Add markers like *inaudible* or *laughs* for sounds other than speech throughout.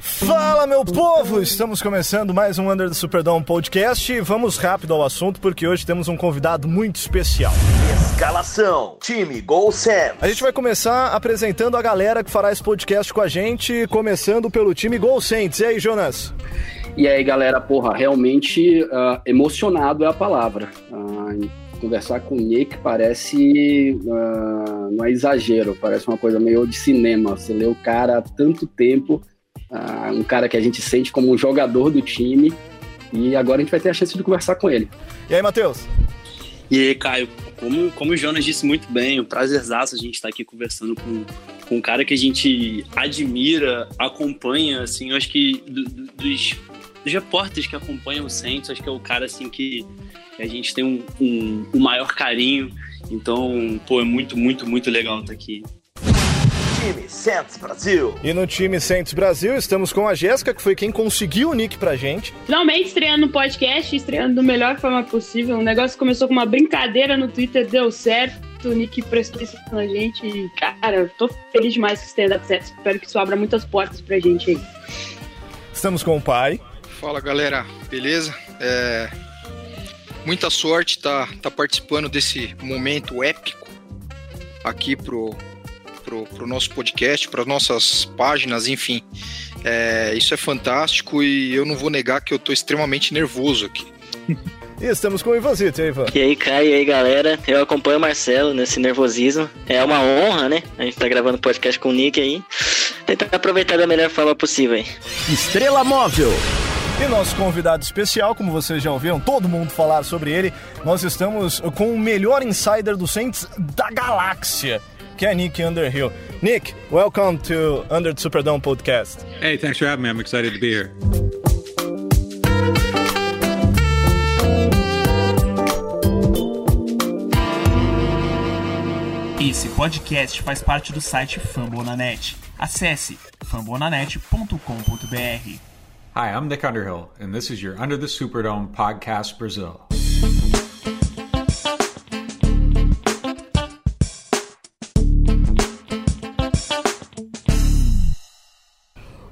Fala, meu povo! Estamos começando mais um Under the Superdome podcast. Vamos rápido ao assunto porque hoje temos um convidado muito especial. Escalação: time Gol Sam. A gente vai começar apresentando a galera que fará esse podcast com a gente, começando pelo time Gol Saints. E aí, Jonas? E aí, galera, porra, realmente uh, emocionado é a palavra. Uh, conversar com o Nick parece. Uh, não é exagero, parece uma coisa meio de cinema. Você lê o cara há tanto tempo uh, um cara que a gente sente como um jogador do time. E agora a gente vai ter a chance de conversar com ele. E aí, Matheus? E aí, Caio, como, como o Jonas disse muito bem, um prazerzaço a gente estar tá aqui conversando com, com um cara que a gente admira, acompanha, assim, eu acho que do, do, dos, dos repórteres que acompanham o Santos, acho que é o cara, assim, que a gente tem um, um, um maior carinho. Então, pô, é muito, muito, muito legal estar aqui time Santos Brasil. E no time Santos Brasil estamos com a Jéssica, que foi quem conseguiu o nick pra gente. Finalmente estreando no podcast, estreando da melhor forma possível. O negócio começou com uma brincadeira no Twitter, deu certo. O Nick prestou isso na gente e, cara, tô feliz demais que isso tenha dado certo. Espero que isso abra muitas portas pra gente aí. Estamos com o pai. Fala galera, beleza? É... Muita sorte tá, tá participando desse momento épico aqui pro, pro, pro nosso podcast, para nossas páginas, enfim. É, isso é fantástico e eu não vou negar que eu tô extremamente nervoso aqui. E *laughs* estamos com o Ivanzito, e aí, Ivan? E aí, Caio, e aí, galera? Eu acompanho o Marcelo nesse nervosismo. É uma honra, né? A gente tá gravando podcast com o Nick aí. Tentar aproveitar da melhor forma possível aí. Estrela Móvel. E nosso convidado especial, como vocês já ouviram todo mundo falar sobre ele, nós estamos com o melhor insider do Saints da galáxia que é Nick Underhill. Nick, welcome to Under the Superdome podcast. Hey, thanks for having me. I'm excited to be here. Esse podcast faz parte do site Fambonanet. Acesse fambonanet.com.br. Hi, I'm Nick Underhill, and this is your Under the Superdome podcast Brazil.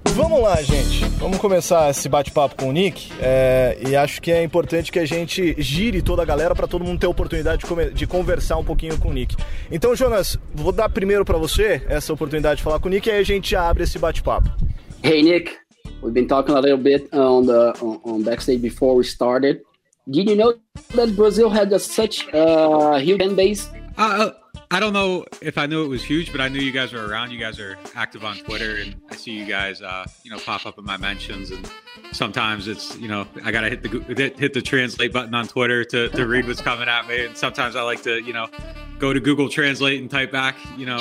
Vamos lá, gente. Vamos começar esse bate-papo com o Nick. É, e acho que é importante que a gente gire toda a galera para todo mundo ter a oportunidade de, de, conversar um pouquinho com o Nick. Então, Jonas, vou dar primeiro para você essa oportunidade de falar com o Nick e aí a gente abre esse bate-papo. Hey, Nick. We've been talking a little bit on the on, on backstage before we started. Did you know that Brazil had a, such a huge fan base? Uh, I don't know if I knew it was huge, but I knew you guys were around. You guys are active on Twitter, and I see you guys, uh, you know, pop up in my mentions. And sometimes it's, you know, I gotta hit the hit the translate button on Twitter to, to read what's coming at me. And sometimes I like to, you know, go to Google Translate and type back, you know,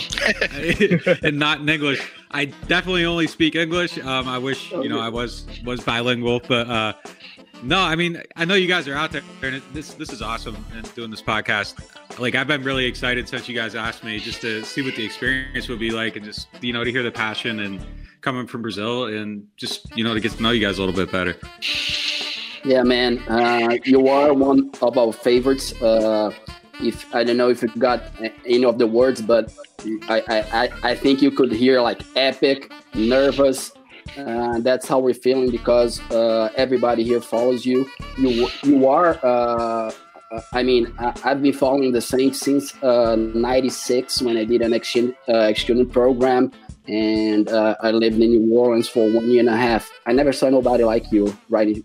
*laughs* and not in English. I definitely only speak English. Um, I wish, you know, I was was bilingual, but uh, no, I mean, I know you guys are out there, and it, this this is awesome. And doing this podcast, like I've been really excited since you guys asked me just to see what the experience would be like, and just you know to hear the passion and coming from Brazil, and just you know to get to know you guys a little bit better. Yeah, man, uh, you are one of our favorites. Uh, if I don't know if you got any of the words, but I I, I think you could hear like epic, nervous uh, that's how we're feeling because uh, everybody here follows you. You you are. Uh, uh I mean, I, have been following the Saints since '96 uh, when I did an exchange uh, exchange program, and I lived in New Orleans for one year and a half. I never saw nobody like you writing.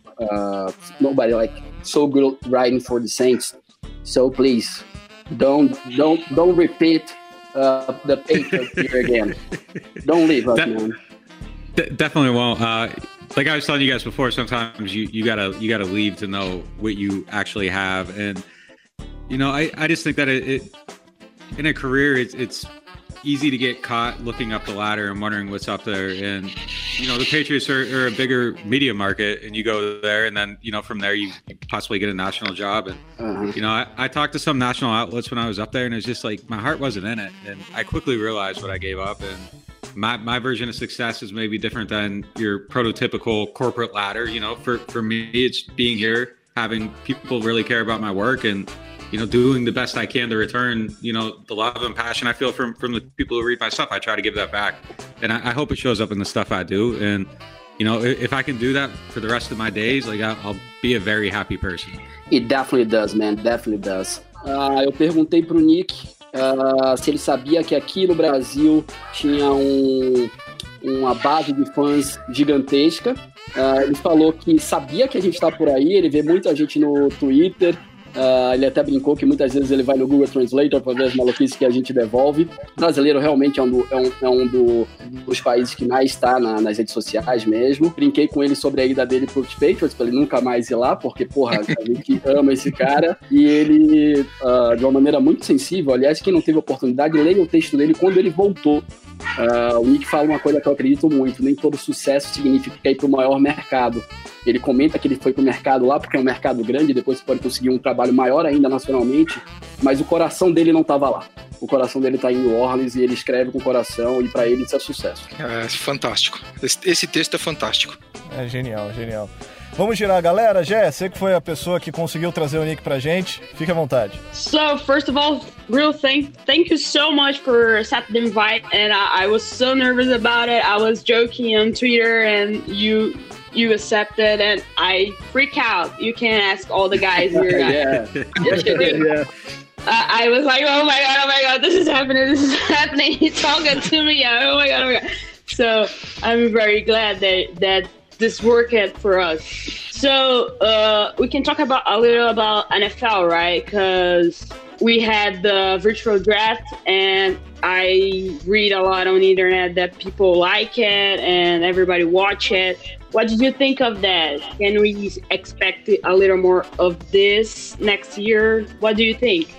nobody like so good writing for the Saints. So please, don't don't don't repeat the Patriots here again. *laughs* don't leave us, that- man definitely won't. Uh, like I was telling you guys before, sometimes you, you gotta you gotta leave to know what you actually have, and you know I, I just think that it, it in a career it's it's easy to get caught looking up the ladder and wondering what's up there. And you know the Patriots are, are a bigger media market, and you go there, and then you know from there you possibly get a national job. And uh-huh. you know I, I talked to some national outlets when I was up there, and it was just like my heart wasn't in it, and I quickly realized what I gave up and my, my version of success is maybe different than your prototypical corporate ladder. You know, for, for me, it's being here, having people really care about my work and you know, doing the best I can to return, you know, the love and passion I feel from from the people who read my stuff. I try to give that back, and I, I hope it shows up in the stuff I do. And you know, if, I can do that for the rest of my days, like I'll, I'll be a very happy person. It definitely does, man. Definitely does. Uh, eu perguntei pro Nick uh, se ele sabia que aqui no Brasil tinha um, uma base de fãs gigantesca. Uh, ele falou que sabia que a gente está por aí, ele vê muita gente no Twitter, Uh, ele até brincou que muitas vezes ele vai no Google Translator para ver as maluquices que a gente devolve. O brasileiro realmente é um, do, é um, é um do, dos países que mais está na, nas redes sociais mesmo. Brinquei com ele sobre a ida dele para os Patriots, para ele nunca mais ir lá, porque, porra, a gente *laughs* ama esse cara. E ele, uh, de uma maneira muito sensível, aliás, quem não teve oportunidade, leia o texto dele quando ele voltou. Uh, o Nick fala uma coisa que eu acredito muito: nem todo sucesso significa ir para o maior mercado. Ele comenta que ele foi para o mercado lá porque é um mercado grande, depois você pode conseguir um trabalho maior ainda nacionalmente, mas o coração dele não estava lá. O coração dele está em New Orleans e ele escreve com o coração e para ele isso é sucesso. É fantástico. Esse, esse texto é fantástico. É genial, genial. Vamos girar a galera, Jé, você que foi a pessoa que conseguiu trazer o Nick pra gente, fique à vontade. So, first of all, real thank thank you so much for accepting the invite and I, I was so nervous about it. I was joking on Twitter and you you accepted and I freak out. You can ask all the guys here. *laughs* yeah. yes, you do. Yeah. Uh, I was like, oh my god, oh my god, this is happening, this is *laughs* happening. It's all good to me. Oh my god, oh my god. So I'm very glad that that this worked for us. So uh, we can talk about a little about NFL, right? Because we had the virtual draft, and I read a lot on the internet that people like it and everybody watch it. What did you think of that? Can we expect a little more of this next year? What do you think?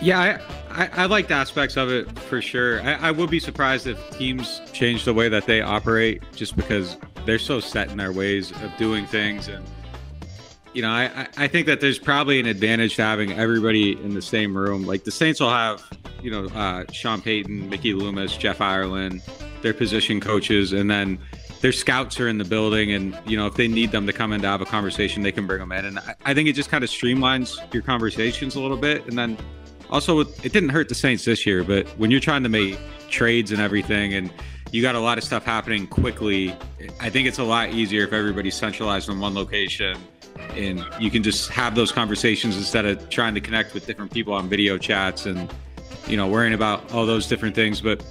Yeah, I, I, I liked aspects of it for sure. I, I would be surprised if teams change the way that they operate just because they're so set in their ways of doing things. And, you know, I, I think that there's probably an advantage to having everybody in the same room. Like the Saints will have, you know, uh, Sean Payton, Mickey Loomis, Jeff Ireland, their position coaches, and then their scouts are in the building and you know if they need them to come in to have a conversation they can bring them in and i, I think it just kind of streamlines your conversations a little bit and then also it didn't hurt the saints this year but when you're trying to make trades and everything and you got a lot of stuff happening quickly i think it's a lot easier if everybody's centralized in one location and you can just have those conversations instead of trying to connect with different people on video chats and you know worrying about all those different things but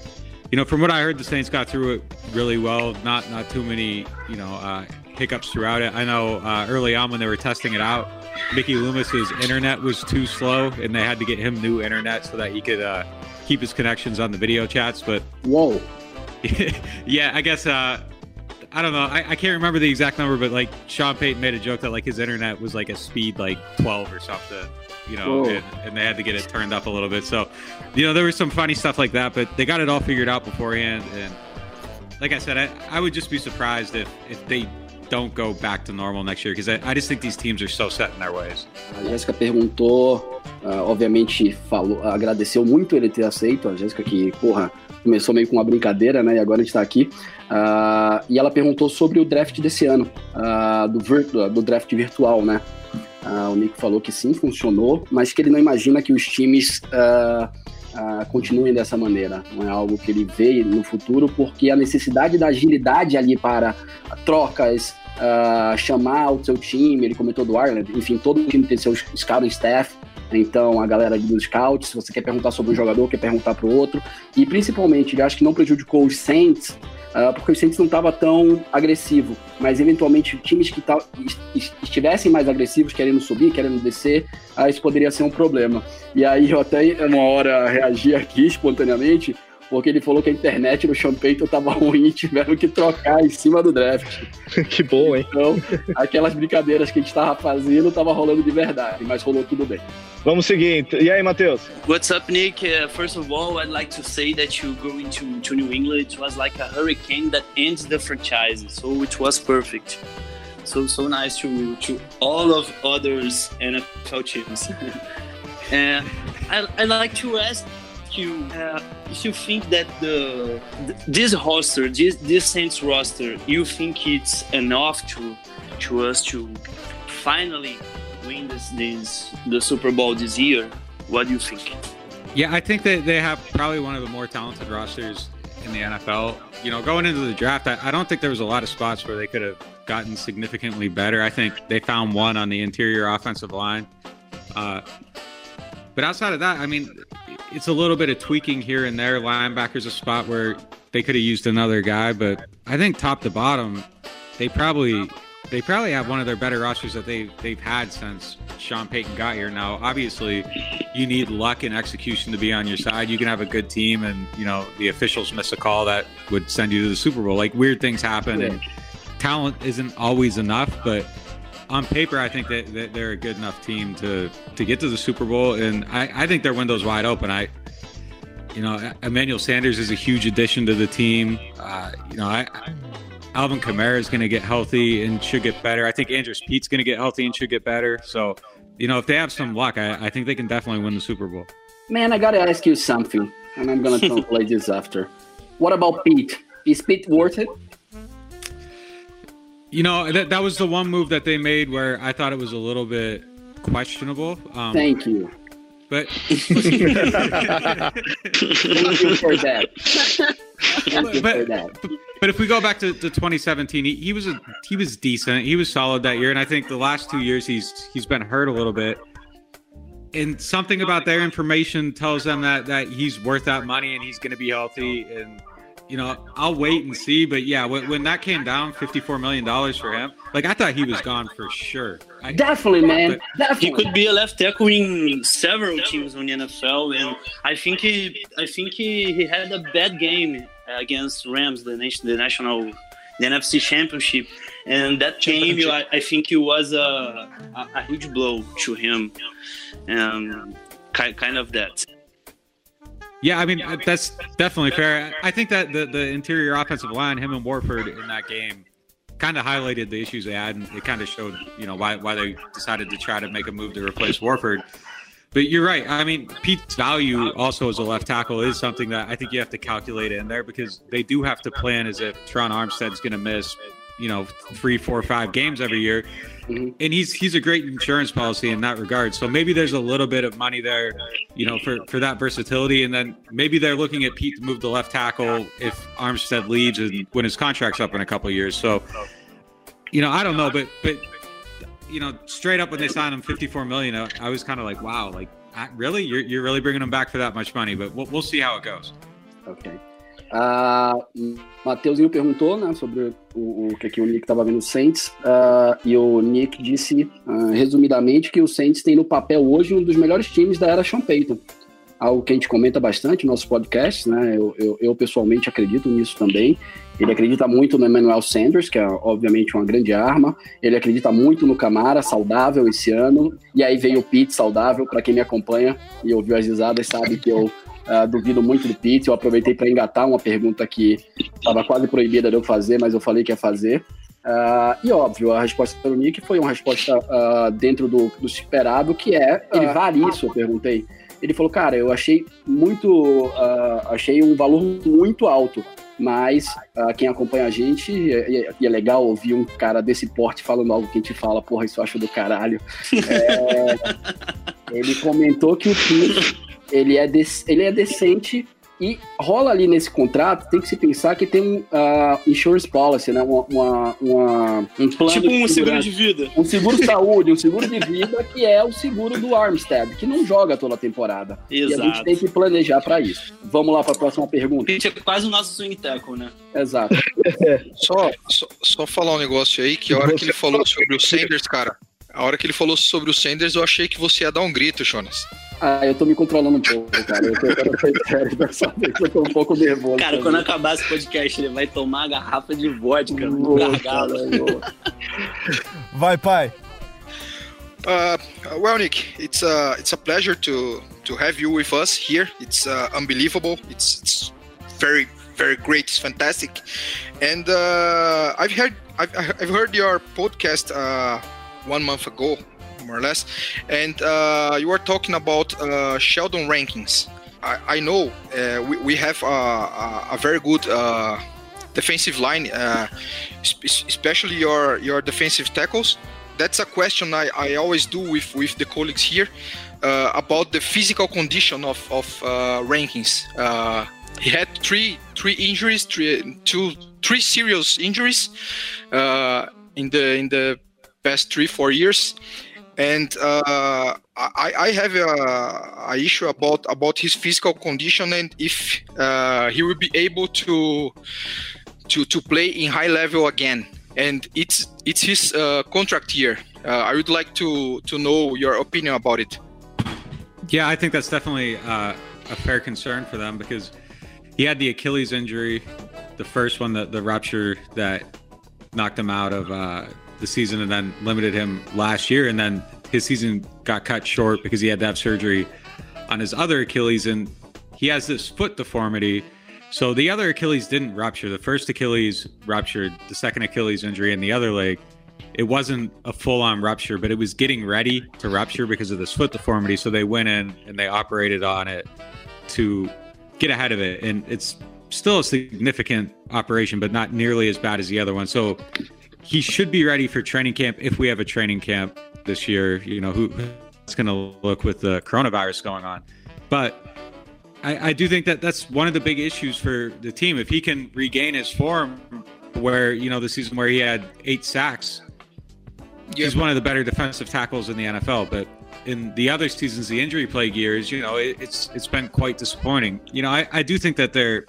you know, from what I heard, the Saints got through it really well. Not not too many, you know, uh, hiccups throughout it. I know uh, early on when they were testing it out, Mickey Loomis's internet was too slow, and they had to get him new internet so that he could uh, keep his connections on the video chats. But whoa, *laughs* yeah, I guess uh, I don't know. I, I, can't remember the exact number, but like Sean Payton made a joke that like his internet was like a speed like 12 or something you know, and, and, they had to get it turned up a little bit. So, you know, there was some funny stuff like that, but they got it all figured out beforehand. And like I said, I, I would just be surprised if if they don't go back to normal next year because I, I just think these teams are so set in their ways. A Jéssica perguntou, uh, obviamente falou, agradeceu muito ele ter aceito. A Jéssica que, porra, começou meio com uma brincadeira, né? E agora a gente está aqui. Uh, e ela perguntou sobre o draft desse ano, uh, do, do draft virtual, né? Uh, o Nick falou que sim, funcionou, mas que ele não imagina que os times continuem dessa maneira. Não é algo que ele vê no futuro, porque a necessidade da agilidade ali para trocas, chamar o seu time, ele comentou do Ireland, enfim, todo time tem seu scouting staff, então, a galera dos scouts, se você quer perguntar sobre um jogador, quer perguntar para o outro. E principalmente, ele acho que não prejudicou os Saints, Uh, porque o Saints não estava tão agressivo, mas eventualmente times que estivessem mais agressivos, querendo subir, querendo descer, uh, isso poderia ser um problema. E aí eu até uma hora reagi aqui espontaneamente, porque ele falou que a internet no Sean Payton tava *laughs* ruim e tiveram que trocar em cima do draft. *laughs* que bom, hein? Então, aquelas brincadeiras que a gente tava fazendo tava rolando de verdade, mas rolou tudo bem. Vamos seguir. E aí, Matheus? What's up, Nick? Uh, first of all, I'd like to say that you going to, to New England it was like a hurricane that ends the franchise, so it was perfect. So so nice to to all of others NFL teams. and *laughs* I, I'd like to ask you uh, if you think that the this roster, this this Saints roster, you think it's enough to to us to finally win this, this the Super Bowl this year. What do you think? Yeah, I think that they have probably one of the more talented rosters in the NFL. You know, going into the draft, I, I don't think there was a lot of spots where they could have gotten significantly better. I think they found one on the interior offensive line. Uh, but outside of that, I mean, it's a little bit of tweaking here and there. Linebacker's a spot where they could have used another guy, but I think top to bottom, they probably they probably have one of their better rosters that they they've had since Sean Payton got here. Now, obviously, you need luck and execution to be on your side. You can have a good team, and you know the officials miss a call that would send you to the Super Bowl. Like weird things happen, and talent isn't always enough. But on paper, I think that, that they're a good enough team to to get to the Super Bowl, and I, I think their window's wide open. I you know, Emmanuel Sanders is a huge addition to the team. Uh, you know, I, Alvin Kamara is going to get healthy and should get better. I think Andrews Pete's going to get healthy and should get better. So, you know, if they have some luck, I, I think they can definitely win the Super Bowl. Man, I got to ask you something, and I'm going to translate this after. What about Pete? Is Pete worth it? You know, that, that was the one move that they made where I thought it was a little bit questionable. Um, Thank you. But *laughs* *laughs* Thank you for that. Thank But- But if we go back to, to 2017, he, he was a, he was decent. He was solid that year, and I think the last two years he's he's been hurt a little bit. And something about their information tells them that that he's worth that money and he's going to be healthy. And you know, I'll wait and see. But yeah, when, when that came down, 54 million dollars for him, like I thought he was gone for sure. I, Definitely, man. Definitely. He could be a left tackle in several teams in the NFL, and I think he, I think he, he had a bad game against Rams, the nation, the national, the NFC Championship, and that game, I, I think it was a, a, a huge blow to him, and kind, kind of that. Yeah, I mean uh, that's definitely fair. I think that the the interior offensive line, him and Warford in that game, kind of highlighted the issues they had, and it kind of showed you know why why they decided to try to make a move to replace Warford. But you're right. I mean, Pete's value also as a left tackle is something that I think you have to calculate in there because they do have to plan as if Tron Armstead's going to miss, you know, three, four, five games every year, mm-hmm. and he's he's a great insurance policy in that regard. So maybe there's a little bit of money there, you know, for for that versatility, and then maybe they're looking at Pete to move the left tackle if Armstead leaves and when his contract's up in a couple of years. So, you know, I don't know, but but you know, straight up when they signed him 54 million, I, was kind of like, wow, like really, you're you're really bringing him back for that much money? But we'll, we'll see how it goes. Ok. Ah, Mateuzinho perguntou né, sobre o, o que, que o Nick estava vendo do Saints. ah, e o Nick disse, ah, resumidamente, que o Saints tem no papel hoje um dos melhores times da era Sean Payton. Algo que a gente comenta bastante nos nossos podcasts, né? Eu, eu, eu pessoalmente acredito nisso também. Ele acredita muito no Emmanuel Sanders, que é obviamente uma grande arma. Ele acredita muito no Camara, saudável esse ano. E aí veio o Pete saudável. Para quem me acompanha e ouviu as risadas, sabe que eu ah, duvido muito do Pete. Eu aproveitei para engatar uma pergunta que estava quase proibida de eu fazer, mas eu falei que ia fazer. Ah, e óbvio, a resposta do Nick foi uma resposta ah, dentro do, do esperado, que é ele vale isso, eu perguntei. Ele falou, cara, eu achei muito. achei um valor muito alto. Mas quem acompanha a gente, e é, e é legal ouvir um cara desse porte falando algo que a gente fala, porra, isso eu acho do caralho. *laughs* É, ele comentou que o Pete, ele é, dec- ele é decente e rola ali nesse contrato, tem que se pensar que tem um ah, insurance policy, né? Uma, uma- uma- um plano Tipo um de seguro de vida. Um seguro saúde, um seguro de vida, que é o seguro do Armstead, que não joga toda a temporada. E a gente Exato. tem que planejar para isso. Vamos lá para a próxima pergunta. Pete é quase o nosso swing tackle, né? Exato. *laughs* Só, só, só falar um negócio aí, que a hora que ele falou sobre o Sanders, cara, a hora que ele falou sobre o Sanders, eu achei que você ia dar um grito, Jonas. Ah, eu tô me controlando um pouco, cara. Eu tô eu tô sério dessa vez, eu tô um pouco nervoso. Cara, também. quando acabar esse podcast, ele vai tomar a garrafa de vodka no gargalo. Vai, pai. Uh, well, Nick, it's a it's a pleasure to to have you with us here. It's uh, unbelievable. It's it's very very great. It's fantastic, and uh, I've heard I've, I've heard your podcast uh, one month ago, more or less, and uh, you were talking about uh, Sheldon rankings. I, I know uh, we, we have a, a, a very good uh, defensive line, uh, sp- especially your your defensive tackles that's a question I, I always do with, with the colleagues here uh, about the physical condition of, of rankings. He had three three injuries, three two three serious injuries in the in the past three four years, and uh, I, I have a, a, issue about about his physical condition and if uh, he will be able to to to play in high level again. And it's it's his uh, contract year. Uh, I would like to to know your opinion about it. Yeah, I think that's definitely uh, a fair concern for them because he had the Achilles injury, the first one, the, the rupture that knocked him out of uh, the season and then limited him last year. And then his season got cut short because he had to have surgery on his other Achilles. And he has this foot deformity. So the other Achilles didn't rupture. The first Achilles ruptured, the second Achilles injury in the other leg. It wasn't a full on rupture, but it was getting ready to rupture because of this foot deformity. So they went in and they operated on it to get ahead of it. And it's still a significant operation, but not nearly as bad as the other one. So he should be ready for training camp if we have a training camp this year. You know, who it's going to look with the coronavirus going on. But I, I, do think that that's one of the big issues for the team. If he can regain his form, where you know the season where he had eight sacks, yeah. he's one of the better defensive tackles in the NFL. But in the other seasons, the injury plague years, you know, it, it's it's been quite disappointing. You know, I, I do think that they're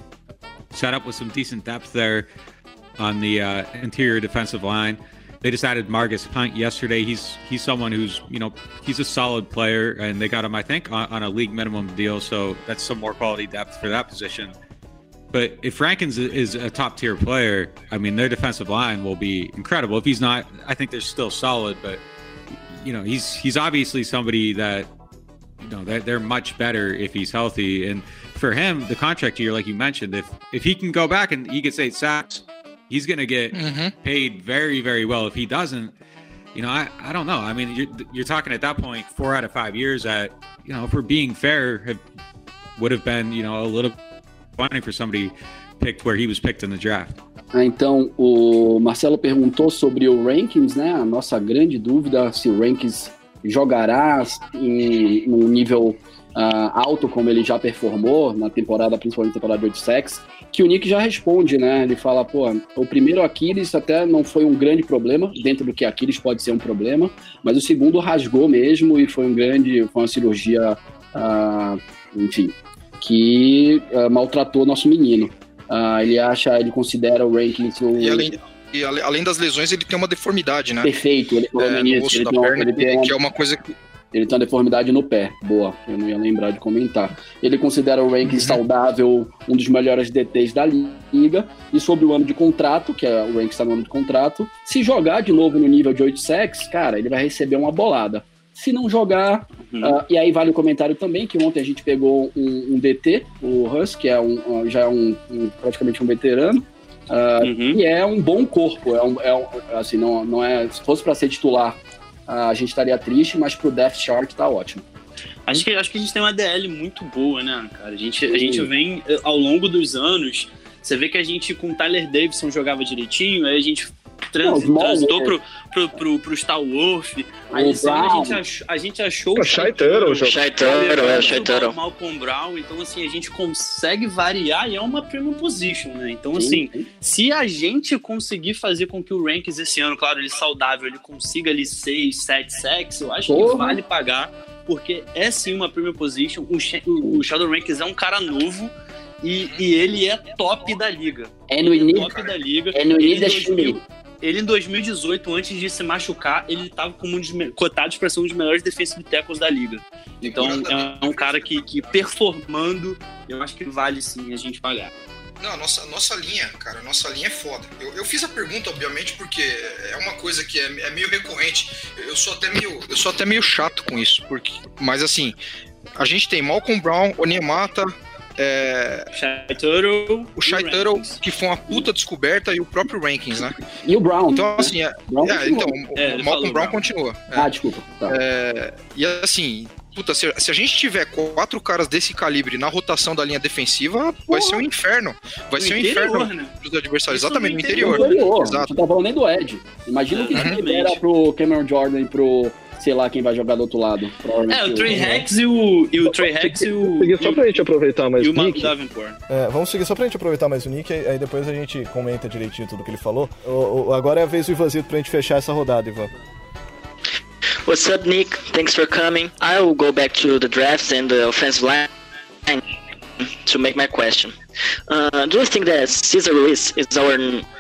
set up with some decent depth there on the uh, interior defensive line. They just added Margus Hunt yesterday. He's he's someone who's you know he's a solid player, and they got him I think on, on a league minimum deal. So that's some more quality depth for that position. But if Rankins is a top tier player, I mean their defensive line will be incredible. If he's not, I think they're still solid. But you know he's he's obviously somebody that you know they're, they're much better if he's healthy. And for him, the contract year, like you mentioned, if if he can go back and he gets eight sacks he's going to get mm-hmm. paid very, very well. If he doesn't, you know, I, I don't know. I mean, you're, you're talking at that point, four out of five years at, you know, if we're being fair, have, would have been, you know, a little funny for somebody picked where he was picked in the draft. Então, o Marcelo perguntou sobre o Rankings, né? A nossa grande dúvida se o Rankings jogará em um nível uh, alto como ele já performou na temporada, principalmente na temporada de 8 sacks que o Nick já responde, né? Ele fala, pô, o primeiro Aquiles até não foi um grande problema, dentro do que Aquiles pode ser um problema, mas o segundo rasgou mesmo e foi um grande, foi uma cirurgia, uh, enfim, que uh, maltratou nosso menino. Uh, ele acha, ele considera o ranking. E além, e além das lesões, ele tem uma deformidade, né? Perfeito, ele é, no osso ele da tem, perna, ele tem que é uma coisa que ele tem uma deformidade no pé. Boa, eu não ia lembrar de comentar. Ele considera o ranking uhum. saudável um dos melhores DTs da liga. E sobre o ano de contrato, que é o ranking está no ano de contrato, se jogar de novo no nível de 8 sacks, cara, ele vai receber uma bolada. Se não jogar, uhum. uh, e aí vale o comentário também, que ontem a gente pegou um, um DT, o Russ, que é um, já é um, um praticamente um veterano, Uh, uhum. E é um bom corpo. É um, é assim, não, não é. Se fosse para ser titular a gente estaria triste, mas pro Death Shark tá ótimo. Acho que, acho que a gente tem uma DL muito boa, né, cara? A gente, a gente vem, eh, ao longo dos anos, você vê que a gente com o Tyler Davidson jogava direitinho, aí a gente trans, não, transitou pro, pro, pro, pro Star Wolf. Aí ano a gente achou, a gente achou o Turtle. O Turtle, é, o Turtle. Malcolm Brown, então assim, a gente consegue variar e é uma premium position, né? Então assim, sim, se a gente conseguir fazer com que o Rankings esse ano, claro, ele saudável, ele consiga ali 6, 7 sacks, eu acho Porra. que vale pagar, porque é sim uma premium position. O, o, o Shadow Rankings é um cara novo, e, e, ele é top da liga. É no início. É top da liga. É no início ele em 2018, antes de se machucar, ele estava como um dos cotados para ser um dos melhores defensive tackles da liga. Então é um cara que, que performando, eu acho que vale sim a gente pagar. Não, a nossa, nossa linha, cara, a nossa linha é foda. Eu, eu fiz a pergunta, obviamente, porque é uma coisa que é, é, meio recorrente. Eu sou até meio, eu sou até meio chato com isso, porque, mas assim, a gente tem Malcolm Brown, Onyemata, é, Shy Turtle o Shy Turtle, que foi uma puta descoberta, e o próprio Rankings, né? E o Brown. Então, assim, é, é então, é, o Malcolm Brown, Brown, continua. É. Ah, desculpa. Tá. É, e assim, puta, se, se, a gente tiver quatro caras desse calibre na rotação da linha defensiva, Porra. vai ser um inferno. Vai no ser um interior, inferno né? pros adversários. Isso Exatamente, no interior. No interior. Exato. Não tá falando nem do Ed. Imagina o que ele libera pro Cameron Jordan e pro sei lá quem vai jogar do outro lado. É, o Trey Rex e o, e o Trey Rex e o. Seguir só pra gente aproveitar mais o Nick. Davenport. É, vamos seguir só pra gente aproveitar mais o Nick, aí depois a gente comenta direitinho tudo que ele falou. O, o, agora é a vez do Ivanzito pra gente fechar essa rodada, Ivan. What's up, Nick? Thanks for coming. I will go back to the drafts and the offensive line to make my question. Uh, do you think that Cesar Ruiz is our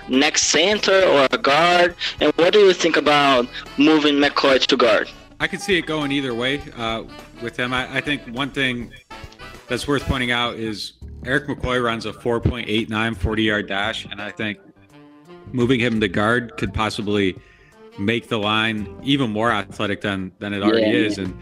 next center or a guard? And what do you think about moving McCoy to guard? I can see it going either way uh, with him. I, I, think one thing that's worth pointing out is Eric McCoy runs a 4.89 40 yard dash, and I think moving him to guard could possibly make the line even more athletic than than it already yeah. is. And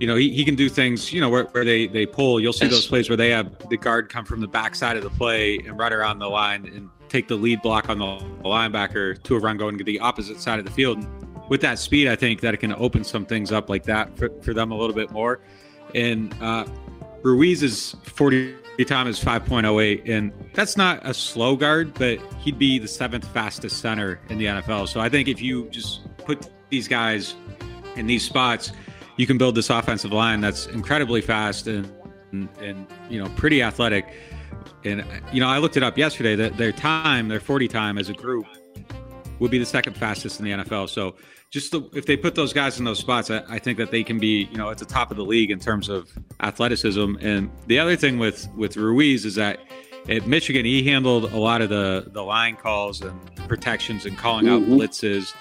you know, he, he can do things, you know, where, where they, they pull. You'll see those plays where they have the guard come from the backside of the play and run around the line and take the lead block on the, linebacker to a run going to the opposite side of the field. And with that speed, I think that it can open some things up like that for, for them a little bit more. And uh, Ruiz's 40 time is 5.08, and that's not a slow guard, but he'd be the seventh fastest center in the NFL. So I think if you just put these guys in these spots – you can build this offensive line that's incredibly fast and, and, and you know pretty athletic. And you know, I looked it up yesterday that their time, their 40 time as a group, would be the second fastest in the NFL. So just the, if they put those guys in those spots, I, I, think that they can be, you know, at the top of the league in terms of athleticism. And the other thing with with Ruiz is that at Michigan, he handled a lot of the the line calls and protections and calling out mm-hmm. blitzes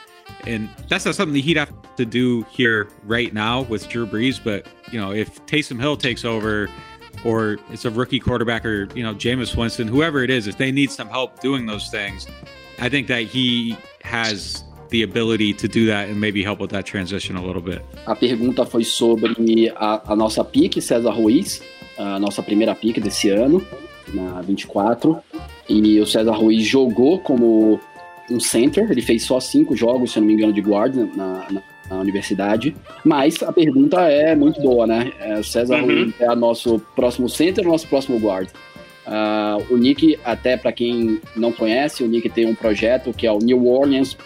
and that's not something that he'd have to do here right now with Drew Brees. But you know, if Taysom Hill takes over, or it's a rookie quarterback, or you know, Jameis Winston, whoever it is, if they need some help doing those things, I think that he has the ability to do that and maybe help with that transition a little bit. A pergunta foi sobre a, a nossa pique, César Ruiz, a nossa primeira pique desse ano, na 24. E o César Ruiz jogou como um center, ele fez só cinco jogos, se eu não me engano, de guard na, na, na universidade. Mas a pergunta é muito boa, né? É, César uhum. é o nosso próximo center nosso próximo guard? Uh, o Nick, até para quem não conhece, o Nick tem um projeto que é o New Orleans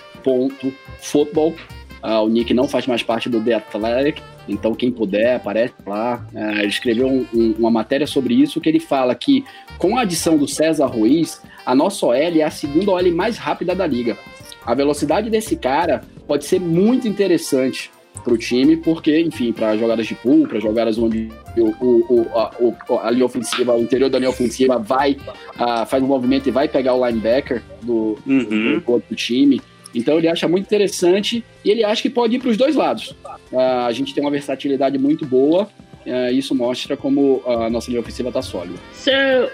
Football. Uh, o Nick não faz mais parte do The Athletic, então quem puder, aparece lá. Uh, ele escreveu um, um, uma matéria sobre isso que ele fala que com a adição do César Ruiz, a nossa OL é a segunda OL mais rápida da liga. A velocidade desse cara pode ser muito interessante para o time, porque, enfim, para jogadas de pool, para jogadas onde o, o, a, o, a linha ofensiva, o interior da linha ofensiva vai, uh, faz um movimento e vai pegar o linebacker do, uhum. do outro time. Então ele acha muito interessante e ele acha que pode ir para os dois lados. A gente tem uma versatilidade muito boa. Uh, isso mostra como a nossa linha ofensiva está sólida. So,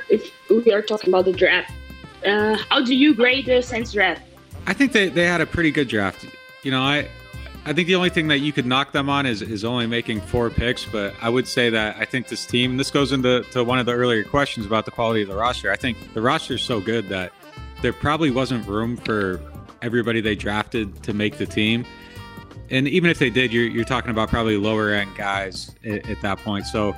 if we are talking about the draft, Uh, how do you grade the Saints draft? I think they, they had a pretty good draft. You know, I I think the only thing that you could knock them on is, is only making four picks, but I would say that I think this team, this goes into to one of the earlier questions about the quality of the roster. I think the roster is so good that there probably wasn't room for everybody they drafted to make the team. And even if they did, you're, you're talking about probably lower end guys at, at that point. So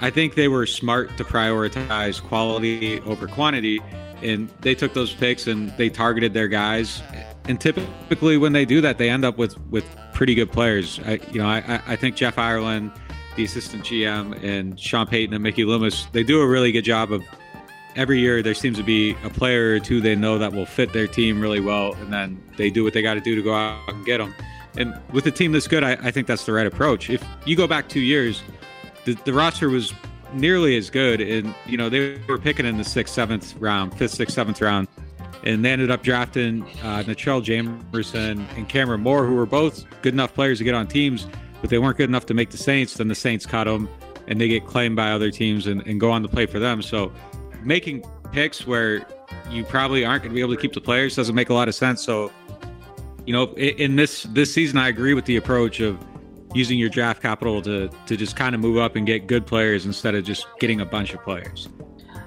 I think they were smart to prioritize quality over quantity and they took those picks and they targeted their guys. And typically, when they do that, they end up with with pretty good players. I, you know, I, I think Jeff Ireland, the assistant GM, and Sean Payton and Mickey Loomis, they do a really good job of. Every year, there seems to be a player or two they know that will fit their team really well, and then they do what they got to do to go out and get them. And with a team this good, I, I think that's the right approach. If you go back two years, the, the roster was nearly as good. And you know they were picking in the sixth, seventh round, fifth, sixth, seventh round, and they ended up drafting uh, Jamerson and Cameron Moore, who were both good enough players to get on teams, but they weren't good enough to make the Saints. Then the Saints cut them, and they get claimed by other teams and, and go on to play for them. So making picks where you probably aren't going to be able to keep the players doesn't make a lot of sense. So you know, in this this season, I agree with the approach of using your draft capital to to just kind of move up and get good players instead of just getting a bunch of players.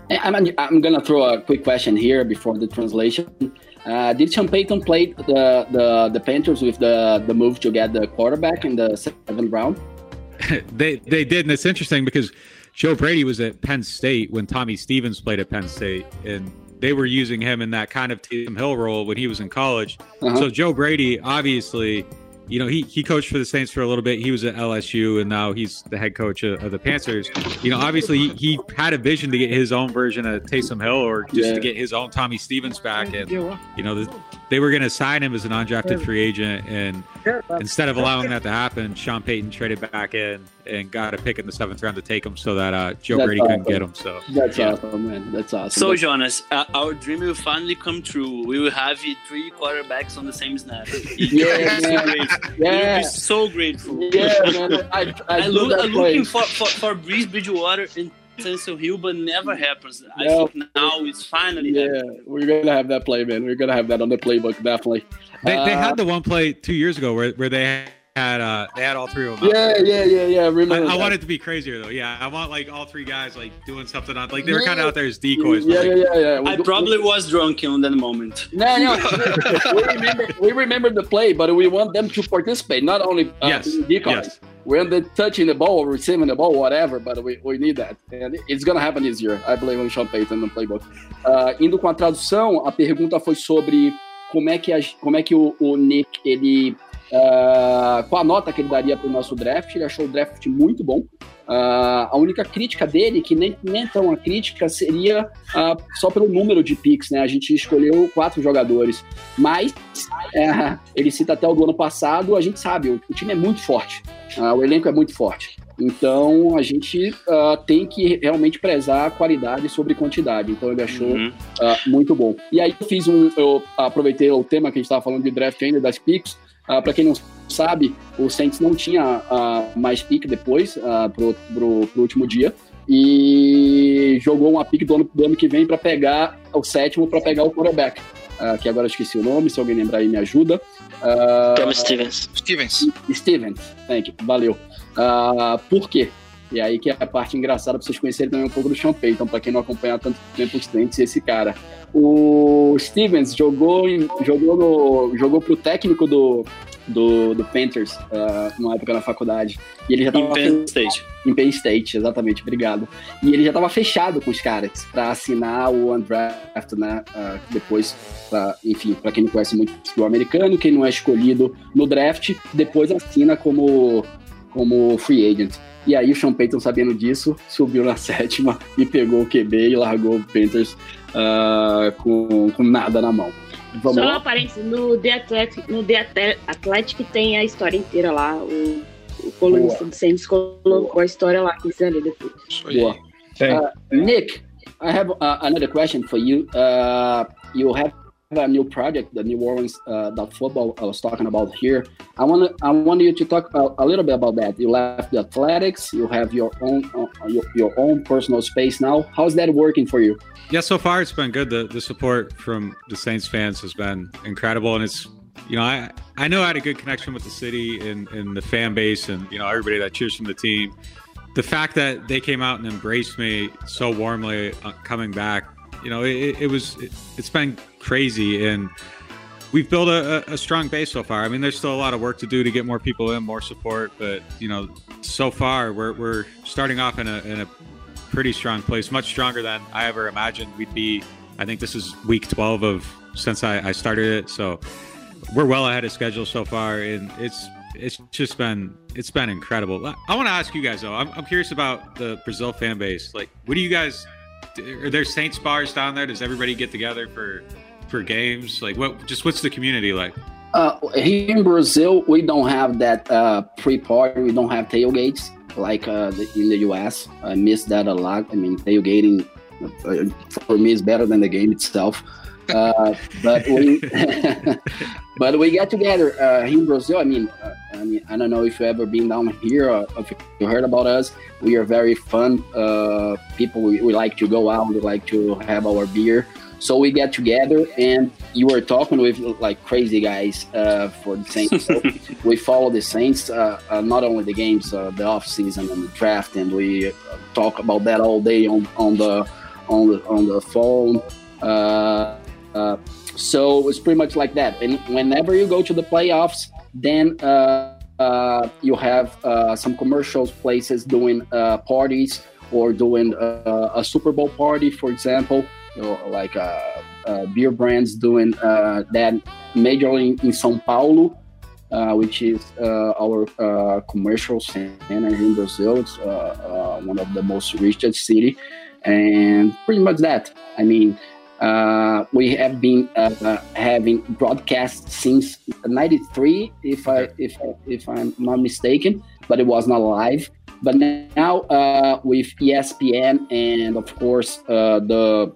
I'm, I'm gonna throw a quick question here before the translation. Uh, did Sean Payton play the, the the Panthers with the the move to get the quarterback in the seventh round? *laughs* they they did, and it's interesting because Joe Brady was at Penn State when Tommy Stevens played at Penn State, and they were using him in that kind of Taysom Hill role when he was in college. Uh-huh. So Joe Brady, obviously, you know, he he coached for the Saints for a little bit. He was at LSU, and now he's the head coach of, of the Panthers. You know, obviously, he, he had a vision to get his own version of Taysom Hill, or just Yeah. to get his own Tommy Stevens back. And you know, the, they were going to sign him as an undrafted free agent, and instead of allowing that to happen, Sean Payton traded back in and got a pick in the seventh round to take him, so that uh, Joe That's Brady couldn't get him. So That's yeah. awesome, man. That's awesome. So, Jonas, uh, our dream will finally come true. We will have three quarterbacks on the same snap. *laughs* Yeah, so man. grateful. Yeah. We'll be so grateful. yeah, man. I, *laughs* I, I, I look, I'm looking for, for, for Breeze Bridgewater and Tennessee Hill, but never happens. I No. think now it's finally Yeah, happening. we're gonna have that play, man. We're gonna have that on the playbook, definitely. They, they Uh, had the one play two years ago where, where they had uh, they had all three of them. Yeah, there. yeah, yeah, yeah. I, Remember? I that. want it to be crazier though. Yeah, I want like all three guys like doing something on like they were Yeah. kind of out there as decoys. but, Yeah, like, yeah, yeah, yeah. We I go- probably was drunk in that moment. *laughs* No, no. *laughs* we remember we remember the play, but we want them to participate, not only uh, Yes, decoys. yes. We're the touching the ball, receiving the ball, whatever, but we, we need that. And it's gonna happen this year. I believe on Sean Payton no playbook. Uh, indo com a tradução, a pergunta foi sobre como é que, a, como é que o, o Nick, ele... Uh, qual a nota que ele daria para o nosso draft? Ele achou o draft muito bom. Uh, a única crítica dele, que nem, nem tão uma crítica, seria uh, só pelo número de picks, né? A gente escolheu quatro jogadores, mas é, ele cita até o do ano passado, a gente sabe, o, o time é muito forte, o elenco é muito forte. Então a gente tem que realmente prezar a qualidade sobre quantidade. Então ele achou Uhum. uh, muito bom. E aí eu fiz um, eu aproveitei o tema que a gente estava falando de draft ainda das picks. Uh, Para quem não sabe, o Saints não tinha uh, mais pick depois uh, pro, pro, pro último dia e jogou uma pick do ano, do ano que vem para pegar o sétimo para pegar o quarterback. Uh, que agora eu esqueci o nome, se alguém lembrar aí me ajuda. Uh, Thomas Stevens. Stevens. Stevens, thank you, valeu. Uh, por quê? E aí que é a parte engraçada para vocês conhecerem também um pouco do Sean Payton, para quem não acompanha há tanto tempo os Saints, esse cara. O Stevens jogou, em, jogou, no, jogou pro técnico do, do, do Panthers, uh, numa época na faculdade. E ele já tava Em Penn State. em Penn State, exatamente, obrigado. E ele já estava fechado com os caras para assinar o undraft, né? Uh, depois, pra, enfim, para quem não conhece muito o futebol americano, quem não é escolhido no draft, depois assina como, como free agent. E aí o Sean Payton, sabendo disso, subiu na *laughs* sétima e pegou o QB e largou o Panthers uh, com, com nada na mão. Vamos Só lá? um parênteses, no The Athletic, no The Athletic tem a história inteira lá. O, o colunista do Saints colocou a história lá, quiser ler depois. Boa. Uh, Nick, I have uh, another question for you. Uh, you have a new project, the New Orleans uh, the football I was talking about here. I want I want you to talk a, a little bit about that. You left the athletics. You have your own uh, your, your own personal space now. How's that working for you? Yeah, so far it's been good. The the support from the Saints fans has been incredible, and it's you know I I know I had a good connection with the city and, and the fan base and you know everybody that cheers from the team. The fact that they came out and embraced me so warmly uh, coming back, you know, it, it was it, it's been crazy and. We've built a, a, strong base so far. I mean, there's still a lot of work to do to get more people in, more support. But you know, so far we're, we're starting off in a, in a pretty strong place, much stronger than I ever imagined we'd be. I think this is week 12 of since I, I started it, so we're well ahead of schedule so far, and it's it's just been it's been incredible. I, I want to ask you guys though. I'm, I'm curious about the Brazil fan base. Like, what do you guys? Are there Saints bars down there? Does everybody get together for for games? Like, what? Just what's the community like? Uh, here in Brazil, we don't have that uh, pre-party. We don't have tailgates like uh, the, in the US. I miss that a lot. I mean, tailgating uh, for me is better than the game itself. Uh, *laughs* but we *laughs* but we get together uh, here in Brazil. I mean, uh, I mean, I don't know if you ever been down here or if you heard about us. We are very fun uh, people. We, we like to go out. We like to have our beer. So we get together, and you were talking with like crazy guys uh, for the Saints. So *laughs* we follow the Saints, uh, uh, not only the games, uh, the off season and the draft, and we uh, talk about that all day on, on the on the on the phone. Uh, uh, so it's pretty much like that. And whenever you go to the playoffs, then uh, uh, you have uh, some commercial places doing uh, parties or doing uh, a Super Bowl party, for example, you know, like uh, uh, beer brands doing uh, that majorly in São Paulo, uh, which is uh, our uh, commercial center in Brazil. It's one of the most richest city, and pretty much that. I mean, uh, we have been uh, uh, having broadcast since '93, if I if if I'm not mistaken, but it was not live. But now uh, with ESPN and of course uh, the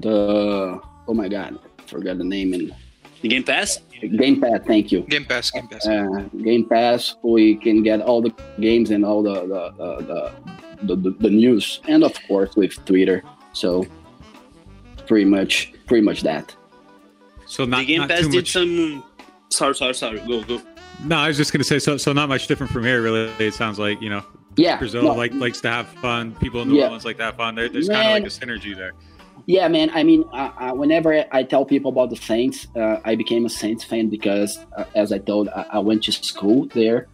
the oh my god, forgot the name in the Game Pass? Game Pass. Thank you. Game Pass, Game Pass. Uh, Game Pass, we can get all the games and all the the the, the, the, the news, and of course with Twitter. So pretty much pretty much that. So The not, Game not Pass too did much. some. Sorry, sorry, sorry. Go, go. No, I was just gonna say so. So not much different from here, really. It sounds like you know, Yeah, Brazil no. like likes to have fun. People in New Yeah. Orleans like to have fun. There, there's kind of like a synergy there. Yeah, man. I mean, whenever I tell people about the Saints, uh, I became a Saints fan because, uh, as I told, I, I went to school there.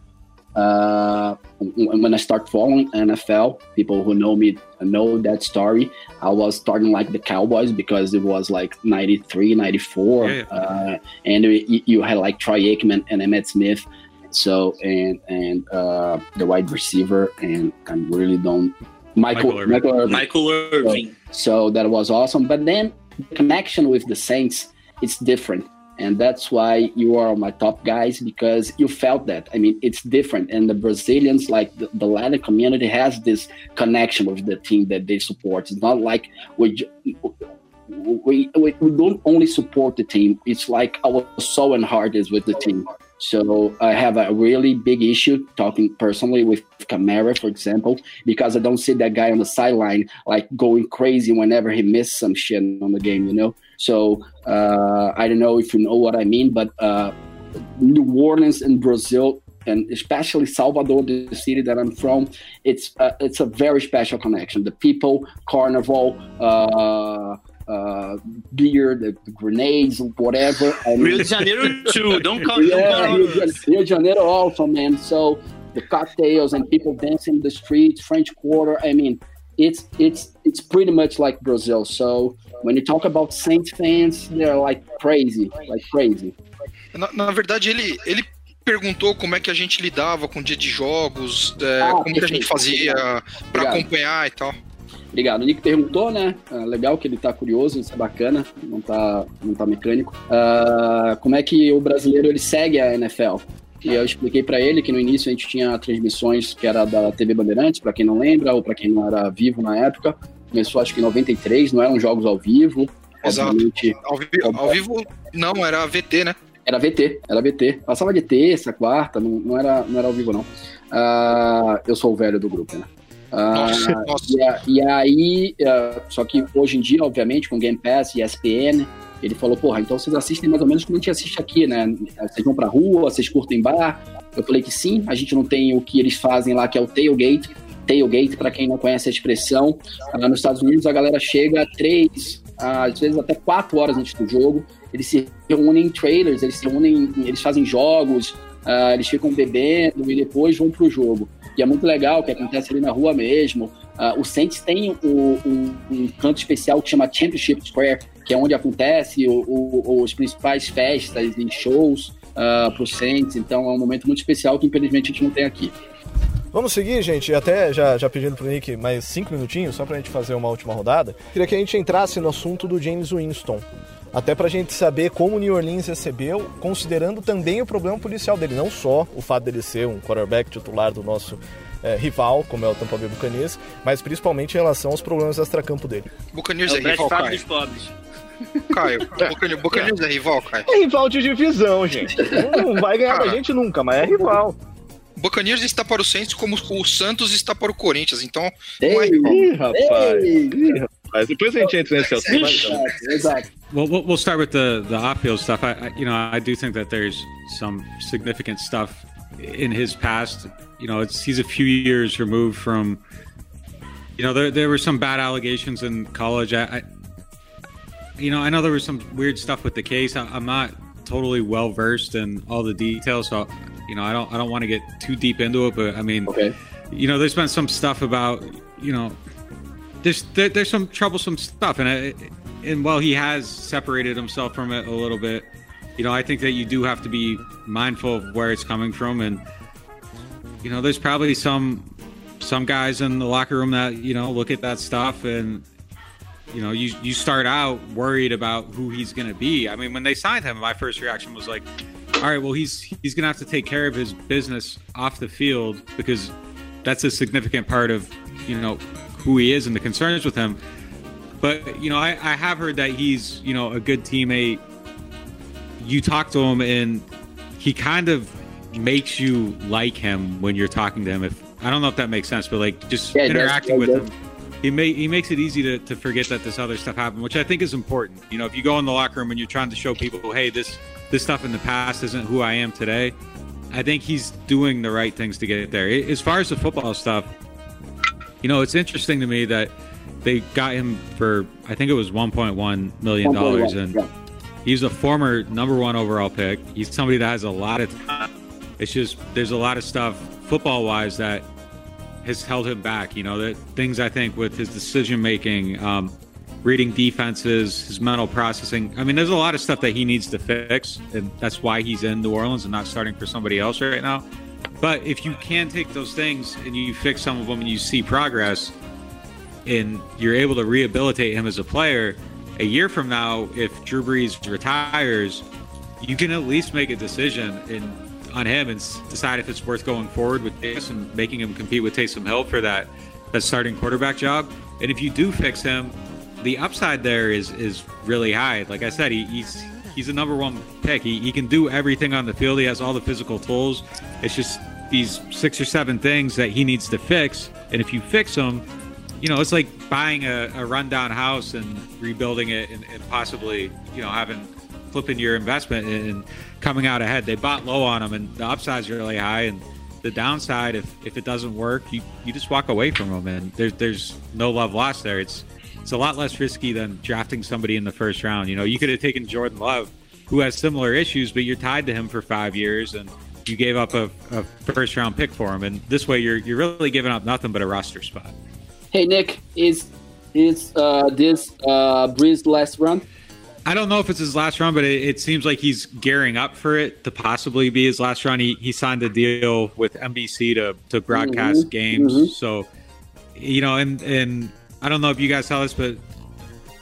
Uh, when when I start following NFL, people who know me know that story. I was starting like the Cowboys because it was like 93, 94. Yeah, yeah. Uh, and you, you had like Troy Aikman and Emmett Smith. So, and and uh, the wide receiver, and I really don't. Michael, Michael Irvin. Michael Irvin. Michael Irving. So that was awesome. But then the connection with the Saints, it's different. And that's why you are my top guys because you felt that. I mean, it's different. And the Brazilians, like the, the Latin community, has this connection with the team that they support. It's not like we, we, we, we don't only support the team, it's like our soul and heart is with the team. So I have a really big issue talking personally with Camara, for example, because I don't see that guy on the sideline like going crazy whenever he missed some shit on the game, you know. So uh, I don't know if you know what I mean, but uh, New Orleans and Brazil, and especially Salvador, the city that I'm from, it's uh, it's a very special connection. The people, carnival. Uh, beer, the, the grenades, whatever. I mean- Rio de Janeiro too. Don't call. yeah, Rio, de Janeiro- Rio de Janeiro also, man. So the cocktails and people dancing in the streets, French Quarter. I mean, it's it's it's pretty much like Brazil. So when you talk about Saints fans, they're like crazy, like crazy. Na, na verdade, ele, ele perguntou como é que a gente lidava com o dia de jogos, é, Ah, como que a gente fazia pra Obrigado. acompanhar e tal. Obrigado. O Nick perguntou, né? Ah, legal que ele tá curioso, isso é bacana, não tá, não tá mecânico. Ah, como é que o brasileiro ele segue a NFL? E eu expliquei pra ele que no início a gente tinha transmissões que era da TV Bandeirantes, pra quem não lembra, ou pra quem não era vivo na época. Começou acho que em 93, não eram jogos ao vivo. Exato. Obviamente, Ao, vi- ao vivo, não, era VT, né? era VT, era VT. Passava de terça, quarta, não, não, era, não era ao vivo, não. Ah, eu sou o velho do grupo, né? Ah, Nossa, nossa. e, a- e aí, ah, só que hoje em dia, obviamente, com Game Pass e ESPN, ele falou, porra, então vocês assistem mais ou menos como a gente assiste aqui, né? Vocês vão pra rua, vocês curtem bar? Eu falei que sim, a gente não tem o que eles fazem lá, que é o tailgate. Tailgate, para quem não conhece a expressão, ah, nos Estados Unidos a galera chega três, ah, às vezes até quatro horas antes do jogo. Eles se reúnem em trailers, eles se reúnem, eles fazem jogos, ah, eles ficam bebendo e depois vão pro jogo. E é muito legal, que acontece ali na rua mesmo. Ah, o Saints tem o- um, um canto especial que chama Championship Square, que é onde acontece o, o, os principais festas e shows uh, pro Saints. Então é um momento muito especial que infelizmente a gente não tem aqui. Vamos seguir, gente, até já, já pedindo pro Nick mais cinco minutinhos, só pra gente fazer uma última rodada. Queria que a gente entrasse no assunto do James Winston. Até pra gente saber como o New Orleans recebeu, considerando também o problema policial dele. Não só o fato dele ser um quarterback titular do nosso eh, rival, como é o Tampa Bay Buccaneers, mas principalmente em relação aos problemas extracampo dele. Buccaneers É é, rival, Caio. dos pobres. Caio, *laughs* Buccaneers, Buccaneers é rival, Caio. É rival de divisão, gente. Não vai ganhar da gente nunca, mas é rival. Buccaneers está para o Saints como o Santos está para o Corinthians, então Ei, não é rival. Ih, rapaz. ei, Ih, rapaz. Depois a gente entra nesse assunto. Vai, então. Exato, exato. Well, we'll we'll start with the the off-field stuff. I, I, you know, I do think that there's some significant stuff in his past. You know, it's he's a few years removed from. You know, there there were some bad allegations in college. I, I you know, I know there was some weird stuff with the case. I, I'm not totally well versed in all the details, so You know, I don't I don't want to get too deep into it, but I mean, Okay. you know, there's been some stuff about you know, there's there, there's some troublesome stuff, and I, and while he has separated himself from it a little bit, you know, I think that you do have to be mindful of where it's coming from, and you know, there's probably some some guys in the locker room that you know look at that stuff and you know you you start out worried about who he's going to be. I mean, when they signed him, my first reaction was like, all right, well he's he's going to have to take care of his business off the field because that's a significant part of you know who he is and the concerns with him. But you know, I, I have heard that he's you know a good teammate. You talk to him and he kind of makes you like him when you're talking to him. If I don't know if that makes sense, but like just Yeah, it does, interacting with him, he may he makes it easy to, to forget that this other stuff happened, which I think is important. You know, if you go in the locker room and you're trying to show people, hey, this this stuff in the past isn't who I am today. I think he's doing the right things to get there. As far as the football stuff, you know, it's interesting to me that they got him for I think it was 1.1 million dollars, and yeah. he's a former number one overall pick. He's somebody that has a lot of talent. It's just there's a lot of stuff football wise that has held him back. You know, that things I think with his decision making, um, reading defenses, his mental processing. I mean, there's a lot of stuff that he needs to fix, and that's why he's in New Orleans and not starting for somebody else right now. But if you can take those things and you fix some of them and you see progress, and you're able to rehabilitate him as a player, a year from now, if Drew Brees retires, you can at least make a decision in, on him and decide if it's worth going forward with this and making him compete with Taysom Hill for that that starting quarterback job. And if you do fix him, the upside there is is really high. Like I said, he, he's he's a number one pick. He, he can do everything on the field. He has all the physical tools. It's just these six or seven things that he needs to fix. And if you fix them, you know, it's like buying a, a rundown house and rebuilding it and, and possibly, you know, having flipping your investment and coming out ahead. They bought low on them and the upside's really high and the downside if, if it doesn't work, you, you just walk away from them and there's there's no love lost there. It's it's a lot less risky than drafting somebody in the first round. You know, you could have taken Jordan Love, who has similar issues, but you're tied to him for five years and you gave up a, a first round pick for him. And this way you're you're really giving up nothing but a roster spot. Hey Nick, is is uh, this uh, Breeze last run? I don't know if it's his last run, but it, it seems like he's gearing up for it to possibly be his last run. He, he signed a deal with NBC to, to broadcast Mhm, games. mhm. So, you know, and, and I don't know if you guys saw this, but